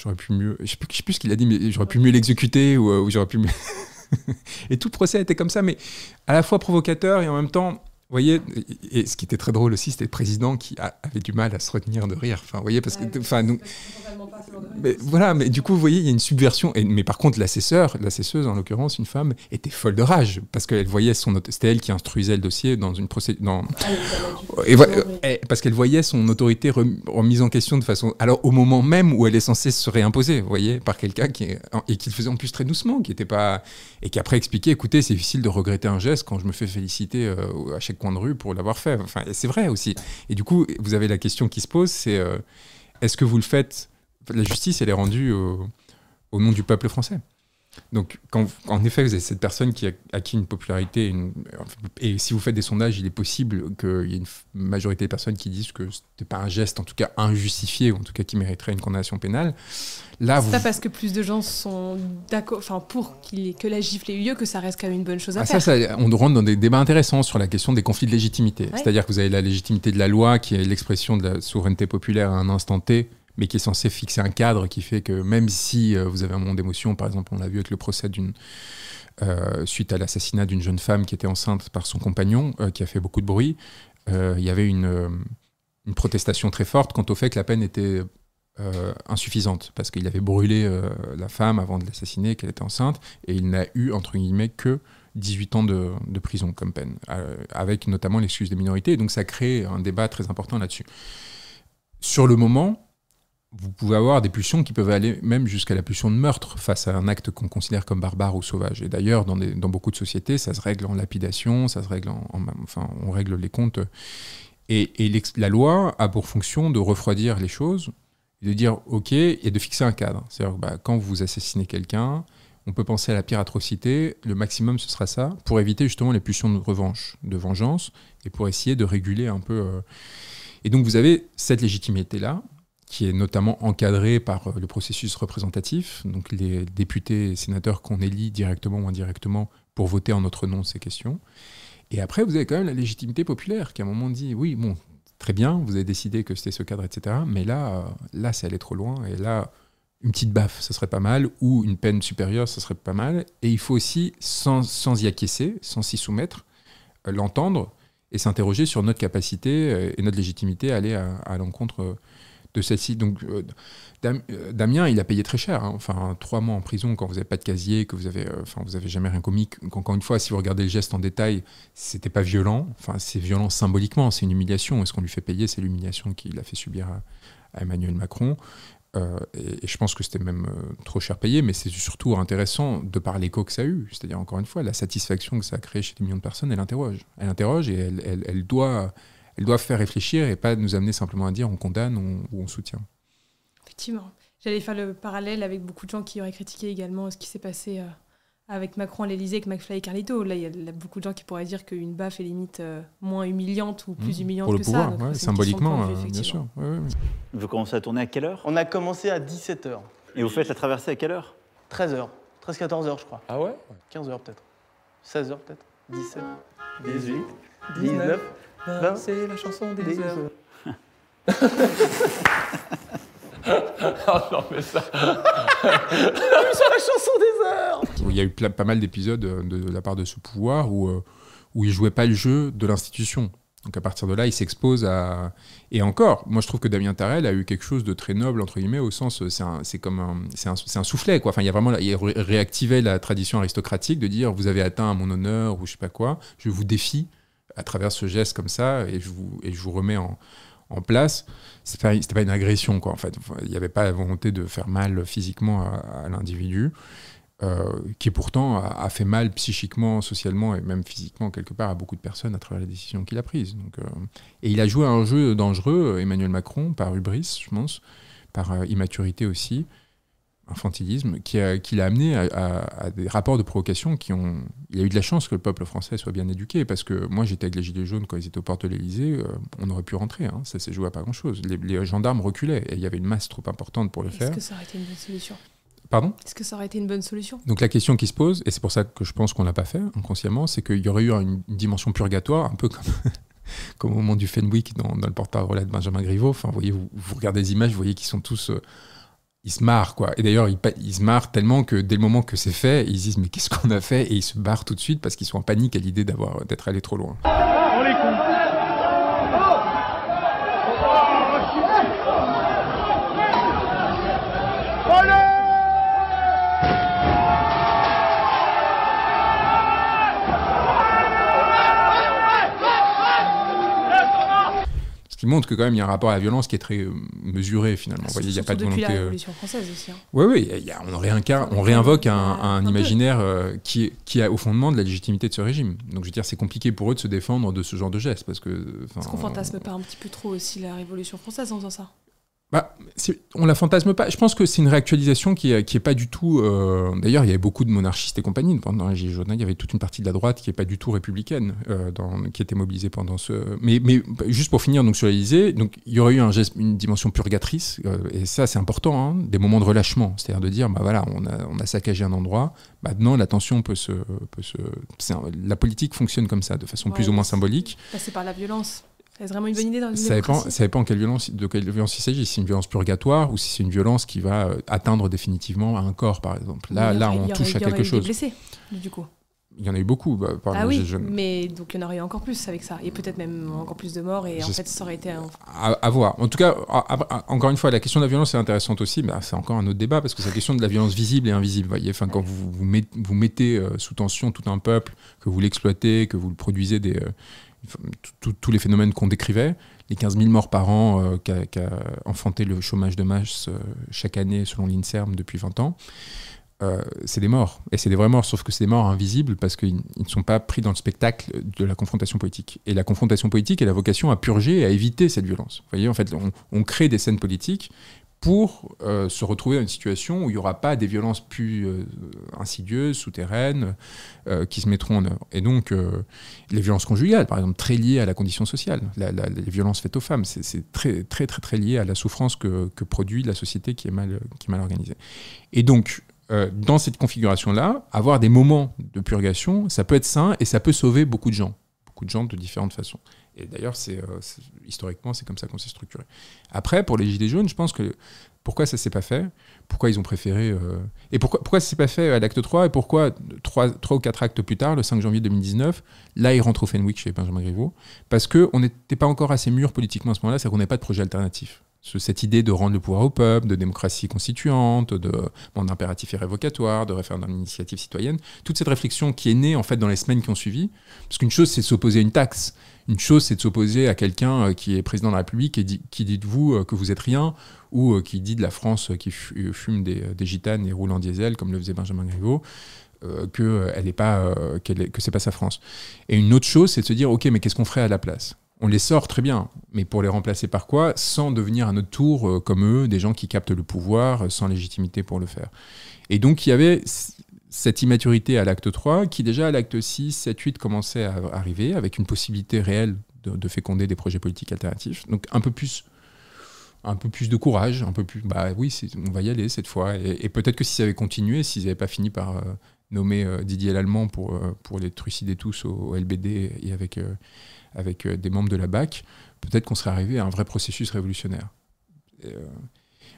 j'aurais pu mieux je sais plus, sais plus ce qu'il a dit mais j'aurais pu mieux l'exécuter ou, euh, ou j'aurais pu mieux et tout le procès était comme ça, mais à la fois provocateur et en même temps vous voyez, et ce qui était très drôle aussi, c'était le président qui avait du mal à se retenir de rire. Enfin, vous voyez, parce que, enfin, nous, mais voilà, mais du coup, vous voyez, il y a une subversion. Et, mais par contre, l'assesseur, l'assesseuse en l'occurrence, une femme, était folle de rage parce qu'elle voyait son, c'était elle qui instruisait le dossier dans une procédure, dans, ah, et, et, parce qu'elle voyait son autorité remise en question de façon, alors au moment même où elle est censée se réimposer, vous voyez, par quelqu'un qui et qui le faisait en plus très doucement, qui était pas, et qui après expliquait, écoutez, c'est difficile de regretter un geste quand je me fais féliciter euh, à chaque coin de rue pour l'avoir fait. Enfin, c'est vrai aussi. Et du coup, vous avez la question qui se pose, c'est euh, est-ce que vous le faites La justice, elle est rendue au nom du peuple français? Donc, quand, en effet, vous avez cette personne qui a acquis une popularité, et si vous faites des sondages, il est possible qu'il y ait une majorité de personnes qui disent que ce n'est pas un geste, en tout cas injustifié, ou en tout cas qui mériterait une condamnation pénale. Là, c'est pas parce que plus de gens sont d'accord, enfin pour que la gifle ait eu lieu que ça reste quand même une bonne chose à ah, faire. Ça, on rentre dans des débats intéressants sur la question des conflits de légitimité. C'est-à-dire que vous avez la légitimité de la loi, qui est l'expression de la souveraineté populaire à un instant T, mais qui est censé fixer un cadre qui fait que même si euh, vous avez un moment d'émotion, par exemple, on l'a vu avec le procès d'une euh, suite à l'assassinat d'une jeune femme qui était enceinte par son compagnon, euh, qui a fait beaucoup de bruit, il y avait une, une, protestation très forte quant au fait que la peine était insuffisante, parce qu'il avait brûlé la femme avant de l'assassiner, qu'elle était enceinte, et il n'a eu, entre guillemets, que 18 ans de, de prison comme peine, avec notamment l'excuse des minorités, et donc ça crée un débat très important là-dessus. Sur le moment, vous pouvez avoir des pulsions qui peuvent aller même jusqu'à la pulsion de meurtre face à un acte qu'on considère comme barbare ou sauvage. Et d'ailleurs, dans, beaucoup de sociétés, ça se règle en lapidation, ça se règle en, enfin, on règle les comptes. Et, la loi a pour fonction de refroidir les choses, de dire OK et de fixer un cadre. C'est-à-dire bah, quand vous assassinez quelqu'un, on peut penser à la pire atrocité, le maximum ce sera ça, pour éviter justement les pulsions de revanche, de vengeance, et pour essayer de réguler un peu. Euh. Et donc vous avez cette légitimité-là, qui est notamment encadré par euh, le processus représentatif, donc les députés et sénateurs qu'on élit directement ou indirectement pour voter en notre nom ces questions. Et après, vous avez quand même la légitimité populaire qui à un moment dit oui, bon, très bien, vous avez décidé que c'était ce cadre, etc. Mais là, euh, là, c'est allé trop loin. Et là, une petite baffe, ce serait pas mal, ou une peine supérieure, ce serait pas mal. Et il faut aussi, sans, sans y acquiescer, sans s'y soumettre, euh, l'entendre et s'interroger sur notre capacité et notre légitimité à aller à l'encontre de celle-ci. Donc, euh, euh, Damien, il a payé très cher. Hein. Enfin, trois mois en prison quand vous n'avez pas de casier, que vous avez, euh, enfin, vous avez jamais rien commis. Encore une fois, si vous regardez le geste en détail, c'était pas violent. Enfin, c'est violent symboliquement. C'est une humiliation. Et ce qu'on lui fait payer, c'est l'humiliation qu'il a fait subir à, Emmanuel Macron. et, je pense que c'était même trop cher payé, mais c'est surtout intéressant de par l'écho que ça a eu. C'est-à-dire, encore une fois, la satisfaction que ça a créé chez des millions de personnes, elle interroge. Elle interroge et elle, elle doit elles doivent faire réfléchir et pas nous amener simplement à dire on condamne ou on soutient. Effectivement. J'allais faire le parallèle avec beaucoup de gens qui auraient critiqué également ce qui s'est passé euh, avec Macron à l'Elysée que McFly et Carlito. Là, il y, a beaucoup de gens qui pourraient dire qu'une baffe est limite euh, moins humiliante ou plus mmh. humiliante Pour le que pouvoir, ça. symboliquement, euh, bien sûr. Vous commencez à tourner à quelle heure? On a commencé à 17h. Et vous faites la traversée à quelle heure? 13h. 13-14h, je crois. Ah ouais? 15h peut-être. 16h peut-être. 17, 18, 19, 20. C'est la chanson des, heures. oh non, mais ça. sur la chanson des heures Il y a eu pas mal d'épisodes de, la part de ce pouvoir où, euh, où il jouait pas le jeu de l'institution. Donc à partir de là, il s'expose à. Et encore, moi je trouve que Damien Tarel a eu quelque chose de très noble, entre guillemets, au sens, c'est comme un, c'est un, un, soufflet, quoi. Enfin, il y a vraiment. Il réactivait la tradition aristocratique de dire vous avez atteint mon honneur ou je sais pas quoi, je vous défie à travers ce geste comme ça et je vous, et je vous remets en, en place, c'était pas, pas une agression, quoi, en fait. Il n'y avait pas la volonté de faire mal physiquement à, l'individu, euh, qui pourtant a, fait mal psychiquement, socialement et même physiquement, quelque part, à beaucoup de personnes à travers les décisions qu'il a prises. Donc, euh, et il a joué un jeu dangereux, Emmanuel Macron, par hubris, je pense, par euh, immaturité aussi, infantilisme qui, l'a amené à, des rapports de provocation qui ont. Il a eu de la chance que le peuple français soit bien éduqué, parce que moi j'étais avec les Gilets jaunes quand ils étaient aux portes de l'Elysée, euh, on aurait pu rentrer, hein. ça s'est joué à pas grand-chose. Les, gendarmes reculaient et il y avait une masse trop importante pour le faire. Est-ce que ça aurait été une bonne solution? Pardon? Est-ce que ça aurait été une bonne solution? Donc la question qui se pose, et c'est pour ça que je pense qu'on l'a pas fait inconsciemment, c'est qu'il y aurait eu une, dimension purgatoire, un peu comme. comme au moment du Fenwick dans, dans le porte-parole de Benjamin Griveaux. Enfin, vous voyez, vous, regardez les images, vous voyez qu'ils sont tous euh, ils se marrent, quoi. Et d'ailleurs, ils, se marrent tellement que dès le moment que c'est fait, ils disent mais qu'est-ce qu'on a fait? Et ils se barrent tout de suite parce qu'ils sont en panique à l'idée d'avoir d'être allés trop loin. Qui montre que quand même il y a un rapport à la violence qui est très euh, mesuré finalement. Vous voyez, il n'y a pas de volonté. Depuis la euh, Révolution française aussi. Oui, oui, on, réincarne, on réinvoque un, un imaginaire euh, qui, est, qui a au fondement de la légitimité de ce régime. Donc je veux dire, c'est compliqué pour eux de se défendre de ce genre de gestes parce que. Est-ce qu'on fantasme pas un petit peu trop aussi la Révolution française en faisant ça bah, on la fantasme pas. Je pense que c'est une réactualisation qui est, qui est pas du tout. Euh, d'ailleurs, il y avait beaucoup de monarchistes et compagnie pendant les Gilets jaunes. Il y avait toute une partie de la droite qui est pas du tout républicaine, euh, dans, qui était mobilisée pendant ce. Mais, mais juste pour finir donc sur l'Élysée, donc il y aurait eu un geste, une dimension purgatrice, euh, et ça c'est important, hein, des moments de relâchement, c'est-à-dire de dire bah voilà, on a, on a saccagé un endroit, maintenant la tension peut se, peut se. la politique fonctionne comme ça, de façon plus ou moins symbolique. C'est par la violence. C'est vraiment une bonne idée dans ça dépend, ça dépend quelle violence, de quelle violence il s'agit. Si c'est une violence purgatoire ou si c'est une violence qui va euh, atteindre définitivement un corps, par exemple. Là, là on touche à quelque chose. Il y blessés, du coup. Il y en a eu beaucoup. Bah, ah oui, mais donc il y en aurait eu encore plus avec ça. Et peut-être même encore plus de morts. Et en fait, ça aurait été. Un... À, voir. En tout cas, encore une fois, la question de la violence est intéressante aussi. C'est encore un autre débat parce que c'est la question de la violence visible et invisible. Voyez enfin, quand vous, vous, mettez, euh, sous tension tout un peuple, que vous l'exploitez, que vous le produisez des. Euh, tous les phénomènes qu'on décrivait, les 15 000 morts par an euh, qu'a enfanté le chômage de masse euh, chaque année selon l'INSERM depuis 20 ans, euh, c'est des morts. Et c'est des vrais morts, sauf que c'est des morts invisibles parce qu'ils ne sont pas pris dans le spectacle de la confrontation politique. Et la confrontation politique a la vocation à purger et à éviter cette violence. Vous voyez, en fait, on crée des scènes politiques pour euh, se retrouver dans une situation où il n'y aura pas des violences plus euh, insidieuses, souterraines, euh, qui se mettront en œuvre. Et donc, les violences conjugales, par exemple, très liées à la condition sociale, les violences faites aux femmes, c'est très, très, très, très lié à la souffrance que, produit la société qui est mal, qui est mal organisée. Et donc, dans cette configuration-là, avoir des moments de purgation, ça peut être sain et ça peut sauver beaucoup de gens, beaucoup de gens de différentes façons. Et d'ailleurs, c'est, historiquement, c'est comme ça qu'on s'est structuré. Après, pour les Gilets jaunes, je pense que pourquoi ça s'est pas fait? Pourquoi ils ont préféré. Euh, et pourquoi, pourquoi ça s'est pas fait à l'acte 3 Et pourquoi 3, ou 4 actes plus tard, le 5 janvier 2019, là, ils rentrent au Fenwick chez Benjamin Griveaux? Parce qu'on n'était pas encore assez mûr politiquement à ce moment-là, c'est qu'on n'avait pas de projet alternatif. Cette idée de rendre le pouvoir au peuple, de démocratie constituante, de bon, impératif irrévocatoire, de référendum d'initiative citoyenne, toute cette réflexion qui est née en fait dans les semaines qui ont suivi, parce qu'une chose c'est s'opposer à une taxe, une chose, c'est de s'opposer à quelqu'un euh, qui est président de la République et qui dit de vous euh, que vous êtes rien, ou euh, qui dit de la France qui fume des, gitanes et roule en diesel, comme le faisait Benjamin Griveaux. que elle est pas pas sa France. Et une autre chose, c'est de se dire ok, mais qu'est-ce qu'on ferait à la place? On les sort très bien, mais pour les remplacer par quoi? Sans devenir à notre tour comme eux, des gens qui captent le pouvoir sans légitimité pour le faire. Et donc il y avait cette immaturité à l'acte 3, qui déjà à l'acte 6, 7, 8 commençait à arriver, avec une possibilité réelle de, féconder des projets politiques alternatifs. Donc un peu plus un peu plus de courage, un peu plus. Bah oui, on va y aller cette fois. Et, peut-être que si ça avait continué, s'ils n'avaient pas fini par euh, nommer euh, Didier Lallemand pour, euh, pour les trucider tous au, LBD et avec, avec des membres de la BAC, peut-être qu'on serait arrivé à un vrai processus révolutionnaire.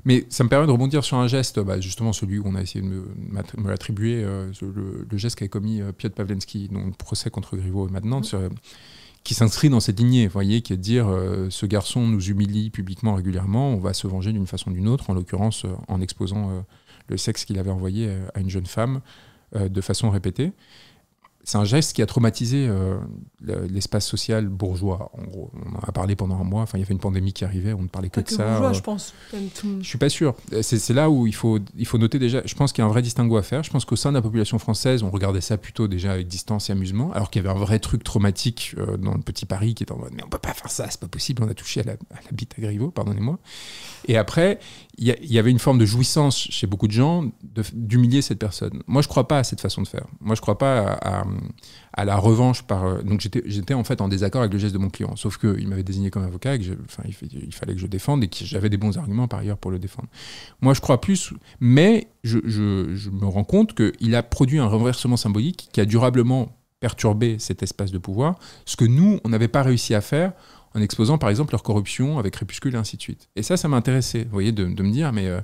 Mais ça me permet de rebondir sur un geste, bah, justement celui où on a essayé de me, l'attribuer, euh, le, geste qu'a commis euh, Piotr Pawlenski, dont le procès contre Griveaux est maintenant, qui s'inscrit dans cette lignée, vous voyez, qui est de dire euh, ce garçon nous humilie publiquement régulièrement, on va se venger d'une façon ou d'une autre, en l'occurrence en exposant le sexe qu'il avait envoyé à une jeune femme de façon répétée c'est un geste qui a traumatisé euh, l'espace social bourgeois. En gros, on en a parlé pendant un mois. Enfin, il y avait une pandémie qui arrivait, on ne parlait que de ça. Bourgeois, je pense. Je suis pas sûr. C'est là où il faut, il faut noter déjà. Je pense qu'il y a un vrai distinguo à faire. Je pense qu'au sein de la population française, on regardait ça plutôt déjà avec distance et amusement, alors qu'il y avait un vrai truc traumatique euh, dans le petit Paris qui était en mode mais on peut pas faire ça, c'est pas possible. On a touché à la, à la bite à Griveaux, pardonnez-moi. Et après, il y, avait une forme de jouissance chez beaucoup de gens d'humilier cette personne. Moi, je crois pas à cette façon de faire. Moi, je crois pas à, la revanche. Euh, donc, j'étais en fait en désaccord avec le geste de mon client. Sauf qu'il m'avait désigné comme avocat, et que enfin, il, fallait que je défende et que j'avais des bons arguments par ailleurs pour le défendre. Moi, je crois plus, mais je me rends compte qu'il a produit un renversement symbolique qui a durablement perturbé cet espace de pouvoir, ce que nous, on n'avait pas réussi à faire en exposant par exemple leur corruption avec Crépuscule et ainsi de suite. Et ça, ça m'intéressait, vous voyez, de, me dire, mais euh,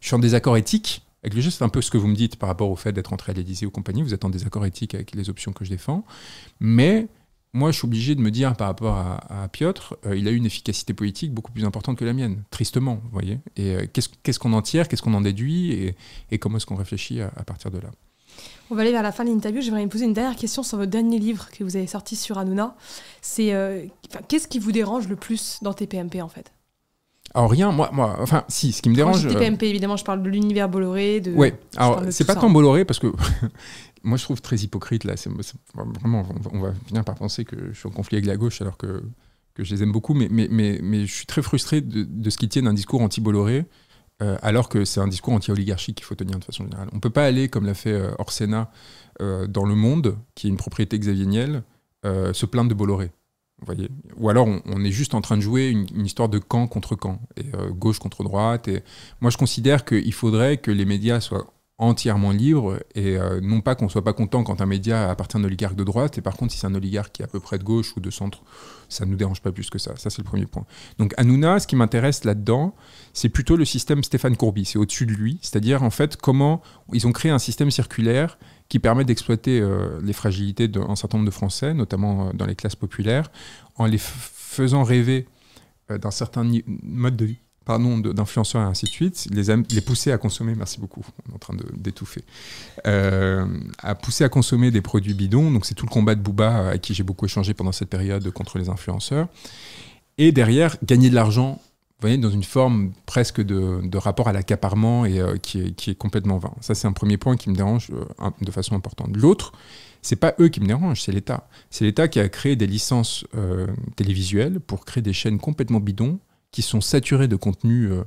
je suis en désaccord éthique avec le geste, c'est un peu ce que vous me dites par rapport au fait d'être entré à l'Élysée ou compagnie, vous êtes en désaccord éthique avec les options que je défends, mais moi, je suis obligé de me dire par rapport à, Piotr, euh, il a une efficacité politique beaucoup plus importante que la mienne, tristement, vous voyez. Et euh, qu'est-ce qu'on en tire, qu'est-ce qu'on en déduit, et, comment est-ce qu'on réfléchit à partir de là? On va aller vers la fin de l'interview. J'aimerais vous poser une dernière question sur votre dernier livre que vous avez sorti sur Hanouna. C'est euh, qu'est-ce qui vous dérange le plus dans TPMP en fait? Alors rien, moi, moi, enfin si, ce qui me dérange. Quand TPMP, évidemment, je parle de l'univers Bolloré. De, ouais. Alors c'est pas tant Bolloré parce que moi je trouve très hypocrite là. C'est, vraiment, on va finir par penser que je suis en conflit avec la gauche alors que, que je les aime beaucoup, mais, mais, mais, mais je suis très frustré de, de ce qu'ils tiennent un discours anti-Bolloré euh, alors que c'est un discours anti-oligarchique qu'il faut tenir de façon générale. On ne peut pas aller, comme l'a fait euh, Orsena, euh, dans Le Monde, qui est une propriété Xavier Niel, se plaindre de Bolloré. voyez? Ou alors on, est juste en train de jouer une, histoire de camp contre camp, et gauche contre droite. Et moi je considère qu'il faudrait que les médias soient entièrement libre et euh, non pas qu'on soit pas content quand un média appartient à un oligarque de droite et par contre si c'est un oligarque qui est à peu près de gauche ou de centre ça ne nous dérange pas plus que ça. Ça c'est le premier point. Donc Hanouna ce qui m'intéresse là-dedans c'est plutôt le système Stéphane Courby. C'est au-dessus de lui. C'est-à-dire en fait comment ils ont créé un système circulaire qui permet d'exploiter euh, les fragilités d'un certain nombre de Français notamment euh, dans les classes populaires en les faisant rêver d'un certain mode de vie pardon, d'influenceurs et ainsi de suite, les, les pousser à consommer, merci beaucoup, on est en train d'étouffer, euh, à pousser à consommer des produits bidons. Donc c'est tout le combat de Booba avec qui j'ai beaucoup échangé pendant cette période contre les influenceurs. Et derrière, gagner de l'argent, vous voyez, dans une forme presque de, rapport à l'accaparement et euh, qui, est, qui, est, complètement vain. Ça, c'est un premier point qui me dérange euh, de façon importante. L'autre, c'est pas eux qui me dérangent, c'est l'État. C'est l'État qui a créé des licences télévisuelles pour créer des chaînes complètement bidons qui sont saturés de contenu euh,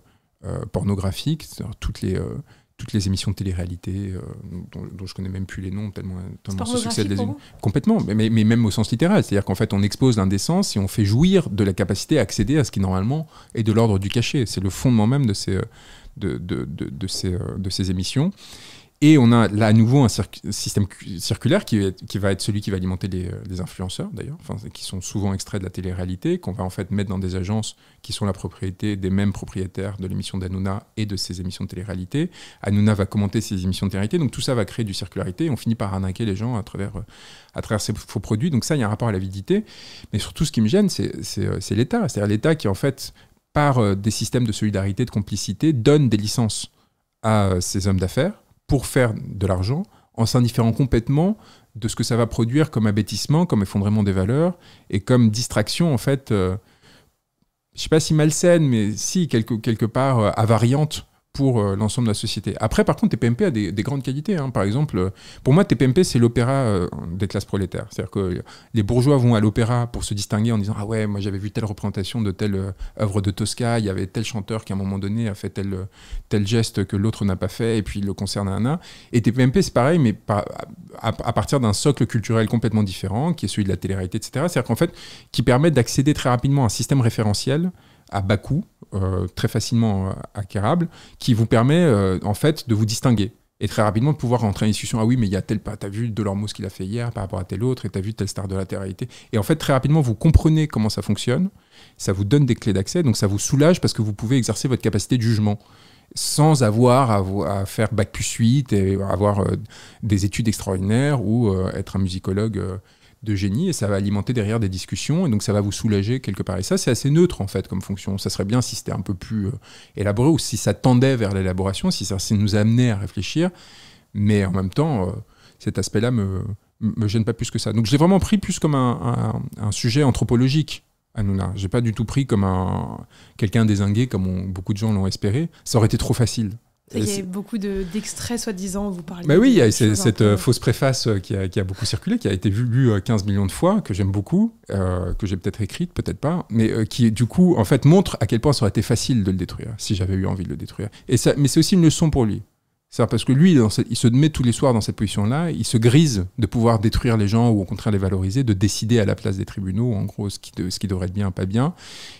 euh, pornographique, toutes les, euh, toutes les émissions de télé-réalité dont, dont, je connais même plus les noms tellement, tellement ce succès des complètement mais, mais, même au sens littéral c'est-à-dire qu'en fait on expose l'indécence et on fait jouir de la capacité à accéder à ce qui normalement est de l'ordre du cachet. C'est le fondement même de ces de, de, de, de ces, de ces émissions et on a là à nouveau un système circulaire qui, va être celui qui va alimenter les, les influenceurs d'ailleurs, qui sont souvent extraits de la télé-réalité, qu'on va en fait mettre dans des agences qui sont la propriété des mêmes propriétaires de l'émission d'Anouna et de ces émissions de télé-réalité. Hanouna va commenter ces émissions de télé-réalité, donc tout ça va créer du circularité on finit par arnaquer les gens à travers, à travers ces faux produits. Donc ça, il y a un rapport à l'avidité. Mais surtout, ce qui me gêne, c'est l'État. C'est-à-dire l'État qui, en fait, par euh, des systèmes de solidarité, de complicité, donne des licences à euh, ces hommes d'affaires pour faire de l'argent en s'indifférant complètement de ce que ça va produire comme abêtissement, comme effondrement des valeurs et comme distraction en fait, euh, je sais pas si malsaine, mais si quelque, part euh, avariante pour euh, l'ensemble de la société. Après, par contre, TPMP a des, grandes qualités. Hein. Par exemple, euh, pour moi, TPMP, c'est l'opéra euh, des classes prolétaires. C'est-à-dire que les bourgeois vont à l'opéra pour se distinguer en disant Ah ouais, moi j'avais vu telle représentation de telle œuvre de Tosca, il y avait tel chanteur qui à un moment donné a fait tel, tel geste que l'autre n'a pas fait, et puis le concerne un an. Et TPMP, c'est pareil, mais à, partir d'un socle culturel complètement différent, qui est celui de la télé-réalité, etc. C'est-à-dire qu'en fait, qui permet d'accéder très rapidement à un système référentiel à bas coût, euh, très facilement euh, acquérable, qui vous permet euh, en fait de vous distinguer et très rapidement de pouvoir rentrer en discussion. Ah oui, mais il y a tel pas, t'as vu Delormeau ce qu'il a fait hier par rapport à tel autre, et t'as vu telle star de la télé-réalité. Et en fait, très rapidement, vous comprenez comment ça fonctionne, ça vous donne des clés d'accès, donc ça vous soulage parce que vous pouvez exercer votre capacité de jugement sans avoir à, faire bac plus 8 et avoir des études extraordinaires ou être un musicologue de génie et ça va alimenter derrière des discussions et donc ça va vous soulager quelque part. Et ça, c'est assez neutre en fait comme fonction. Ça serait bien si c'était un peu plus euh, élaboré ou si ça tendait vers l'élaboration, si ça, nous amenait à réfléchir. Mais en même temps, euh, cet aspect-là me, me gêne pas plus que ça. Donc je l'ai vraiment pris plus comme un, sujet anthropologique. Hanouna. J'ai pas du tout pris comme un quelqu'un désingué comme beaucoup de gens l'ont espéré. Ça aurait été trop facile. Il y a beaucoup d'extraits, soi-disant, vous parlez. Bah oui, il y a cette euh, fausse préface euh, qui a, beaucoup circulé, qui a été lue 15 euh, millions de fois, que j'aime beaucoup, que j'ai peut-être écrite, peut-être pas, mais qui, du coup, en fait, montre à quel point ça aurait été facile de le détruire, si j'avais eu envie de le détruire. Et ça, mais c'est aussi une leçon pour lui. C'est parce que lui, il se met tous les soirs dans cette position-là, il se grise de pouvoir détruire les gens ou au contraire les valoriser, de décider à la place des tribunaux, en gros, ce qui, ce qui devrait être bien, pas bien.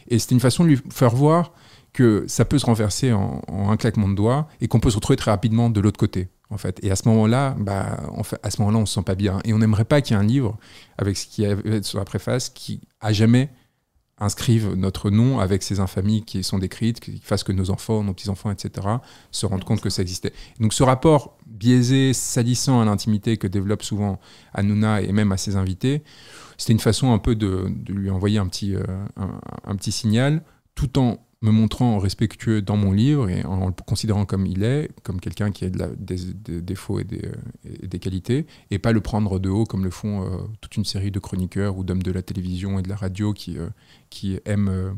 Et c'était une façon de lui faire voir que ça peut se renverser en, un claquement de doigts et qu'on peut se retrouver très rapidement de l'autre côté. En fait. Et à ce moment-là, bah, à ce moment-là, on se sent pas bien. Et on n'aimerait pas qu'il y ait un livre avec ce qui est sur la préface qui, à jamais, inscrive notre nom avec ces infamies qui sont décrites, qui fassent que nos enfants, nos petits-enfants, etc., se rendent compte que ça existait. Donc ce rapport biaisé, salissant à l'intimité que développe souvent Hanouna et même à ses invités, c'était une façon un peu de, lui envoyer un petit, euh, un petit signal, tout en me montrant respectueux dans mon livre et en le considérant comme il est, comme quelqu'un qui a des, défauts et des, qualités, et pas le prendre de haut comme le font euh, toute une série de chroniqueurs ou d'hommes de la télévision et de la radio qui, euh, aiment euh,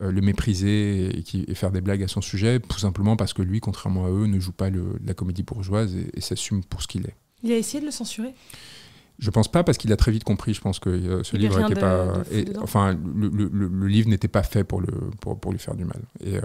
le mépriser et, faire des blagues à son sujet, tout simplement parce que lui, contrairement à eux, ne joue pas la comédie bourgeoise et s'assume pour ce qu'il est. Il a essayé de le censurer? Je pense pas parce qu'il a très vite compris. Je pense que euh, ce livre n'était pas, enfin, le, livre n'était pas fait pour le pour, pour, lui faire du mal. Et, euh,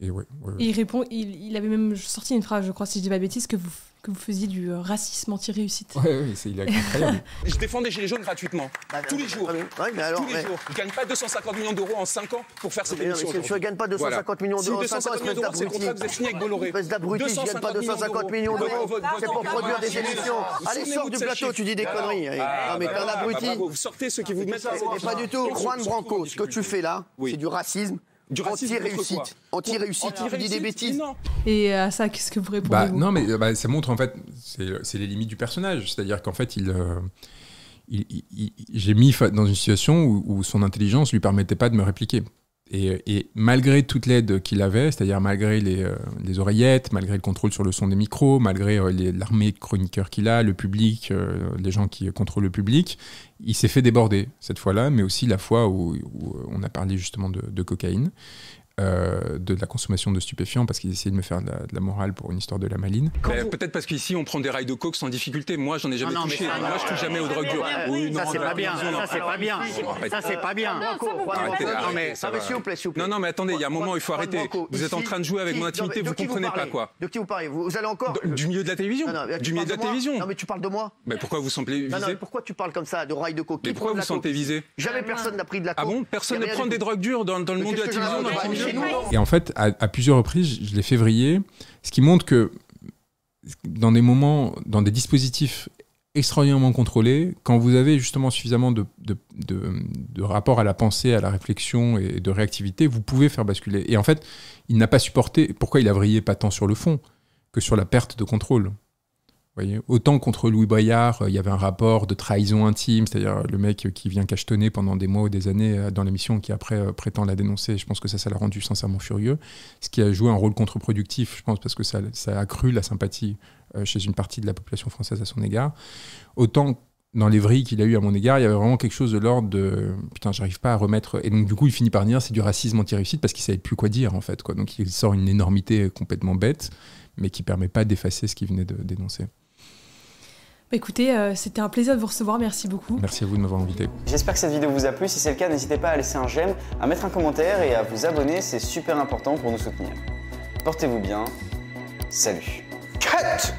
et ouais, Il répond. Il, il, avait même sorti une phrase, je crois, si je dis pas bêtise, que vous que vous faisiez du euh, racisme anti-réussite. Oui, oui, c'est incroyable. je défends des gilets jaunes gratuitement. Bah, tous les jours. mais alors, tous les jours. Je ne gagne pas 250 millions d'euros en 5 ans pour faire cette émission. Je ne gagne pas 250 millions d'euros en 5 ans, espèce d'abruti. Vous êtes signé avec Bolloré. Espèce d'abruti, je ne gagne pas 250 millions d'euros. C'est pour produire des émissions. Allez, sors du plateau, tu dis des conneries. Ah, non, mais t'es un bah, abruti. Vous sortez ceux qui vous mettent Mais pas du tout. Juan Branco, ce que tu fais là, c'est du racisme anti-réussite. Anti-réussite, tu dis des bêtises. Et à ça, qu'est-ce que vous répondez bah, Non, mais bah, ça montre en fait, c'est les limites du personnage. C'est-à-dire qu'en fait, il, euh, j'ai mis dans une situation où, où, son intelligence lui permettait pas de me répliquer. Et, malgré toute l'aide qu'il avait, c'est-à-dire malgré euh, les, oreillettes, malgré le contrôle sur le son des micros, malgré euh, l'armée de chroniqueurs qu'il a, le public, euh, les gens qui contrôlent le public, il s'est fait déborder cette fois-là, mais aussi la fois où, on a parlé justement de cocaïne. Euh, de la consommation de stupéfiants parce qu'ils essayaient de me faire de la, morale pour une histoire de la maline. Peut-être parce qu'ici on prend des rails de coke sans difficulté. Moi j'en ai jamais touché. Moi je touche jamais aux drogues dures. ça c'est pas, bien. Ça c'est pas bien. Ça c'est pas bien. Non mais s'il vous plaît, s'il vous plaît. Non non mais attendez, il y a un moment il faut arrêter. Vous êtes en train de jouer avec mon intimité, vous comprenez pas quoi. De qui vous parlez Vous allez encore Du milieu de la télévision. Du milieu de la télévision. Non mais tu parles de moi. Mais pourquoi vous semblez visé Pourquoi tu parles comme ça de rails de coke Mais pourquoi vous sentez visé Jamais personne n'a pris de la coke. Ah bon? Personne ne prend des drogues dures dans le monde de la télévision. Et en fait à, plusieurs reprises, je l'ai fait vriller, ce qui montre que dans des moments, dans des dispositifs extraordinairement contrôlés, quand vous avez justement suffisamment de, de, rapport à la pensée, à la réflexion et de réactivité, vous pouvez faire basculer. Et en fait, il n'a pas supporté, pourquoi il a vrillé pas tant sur le fond que sur la perte de contrôle Autant contre Louis Boyard, euh, il y avait un rapport de trahison intime, c'est-à-dire le mec qui vient cachetonner pendant des mois ou des années euh, dans l'émission, qui après euh, prétend la dénoncer. Je pense que ça, ça l'a rendu sincèrement furieux. Ce qui a joué un rôle contre-productif, je pense, parce que ça, a accru la sympathie chez une partie de la population française à son égard. Autant dans les vrilles qu'il a eu à mon égard, il y avait vraiment quelque chose de l'ordre de putain, j'arrive pas à remettre. Et donc, du coup, il finit par dire c'est du racisme anti-réussite parce qu'il savait plus quoi dire, en fait. Donc, il sort une énormité complètement bête, mais qui permet pas d'effacer ce qu'il venait de dénoncer. Bah, écoutez, euh, c'était un plaisir de vous recevoir, merci beaucoup. Merci à vous de m'avoir invité. J'espère que cette vidéo vous a plu. Si c'est le cas, n'hésitez pas à laisser un j'aime, à mettre un commentaire et à vous abonner, c'est super important pour nous soutenir. Portez-vous bien. Salut. Cut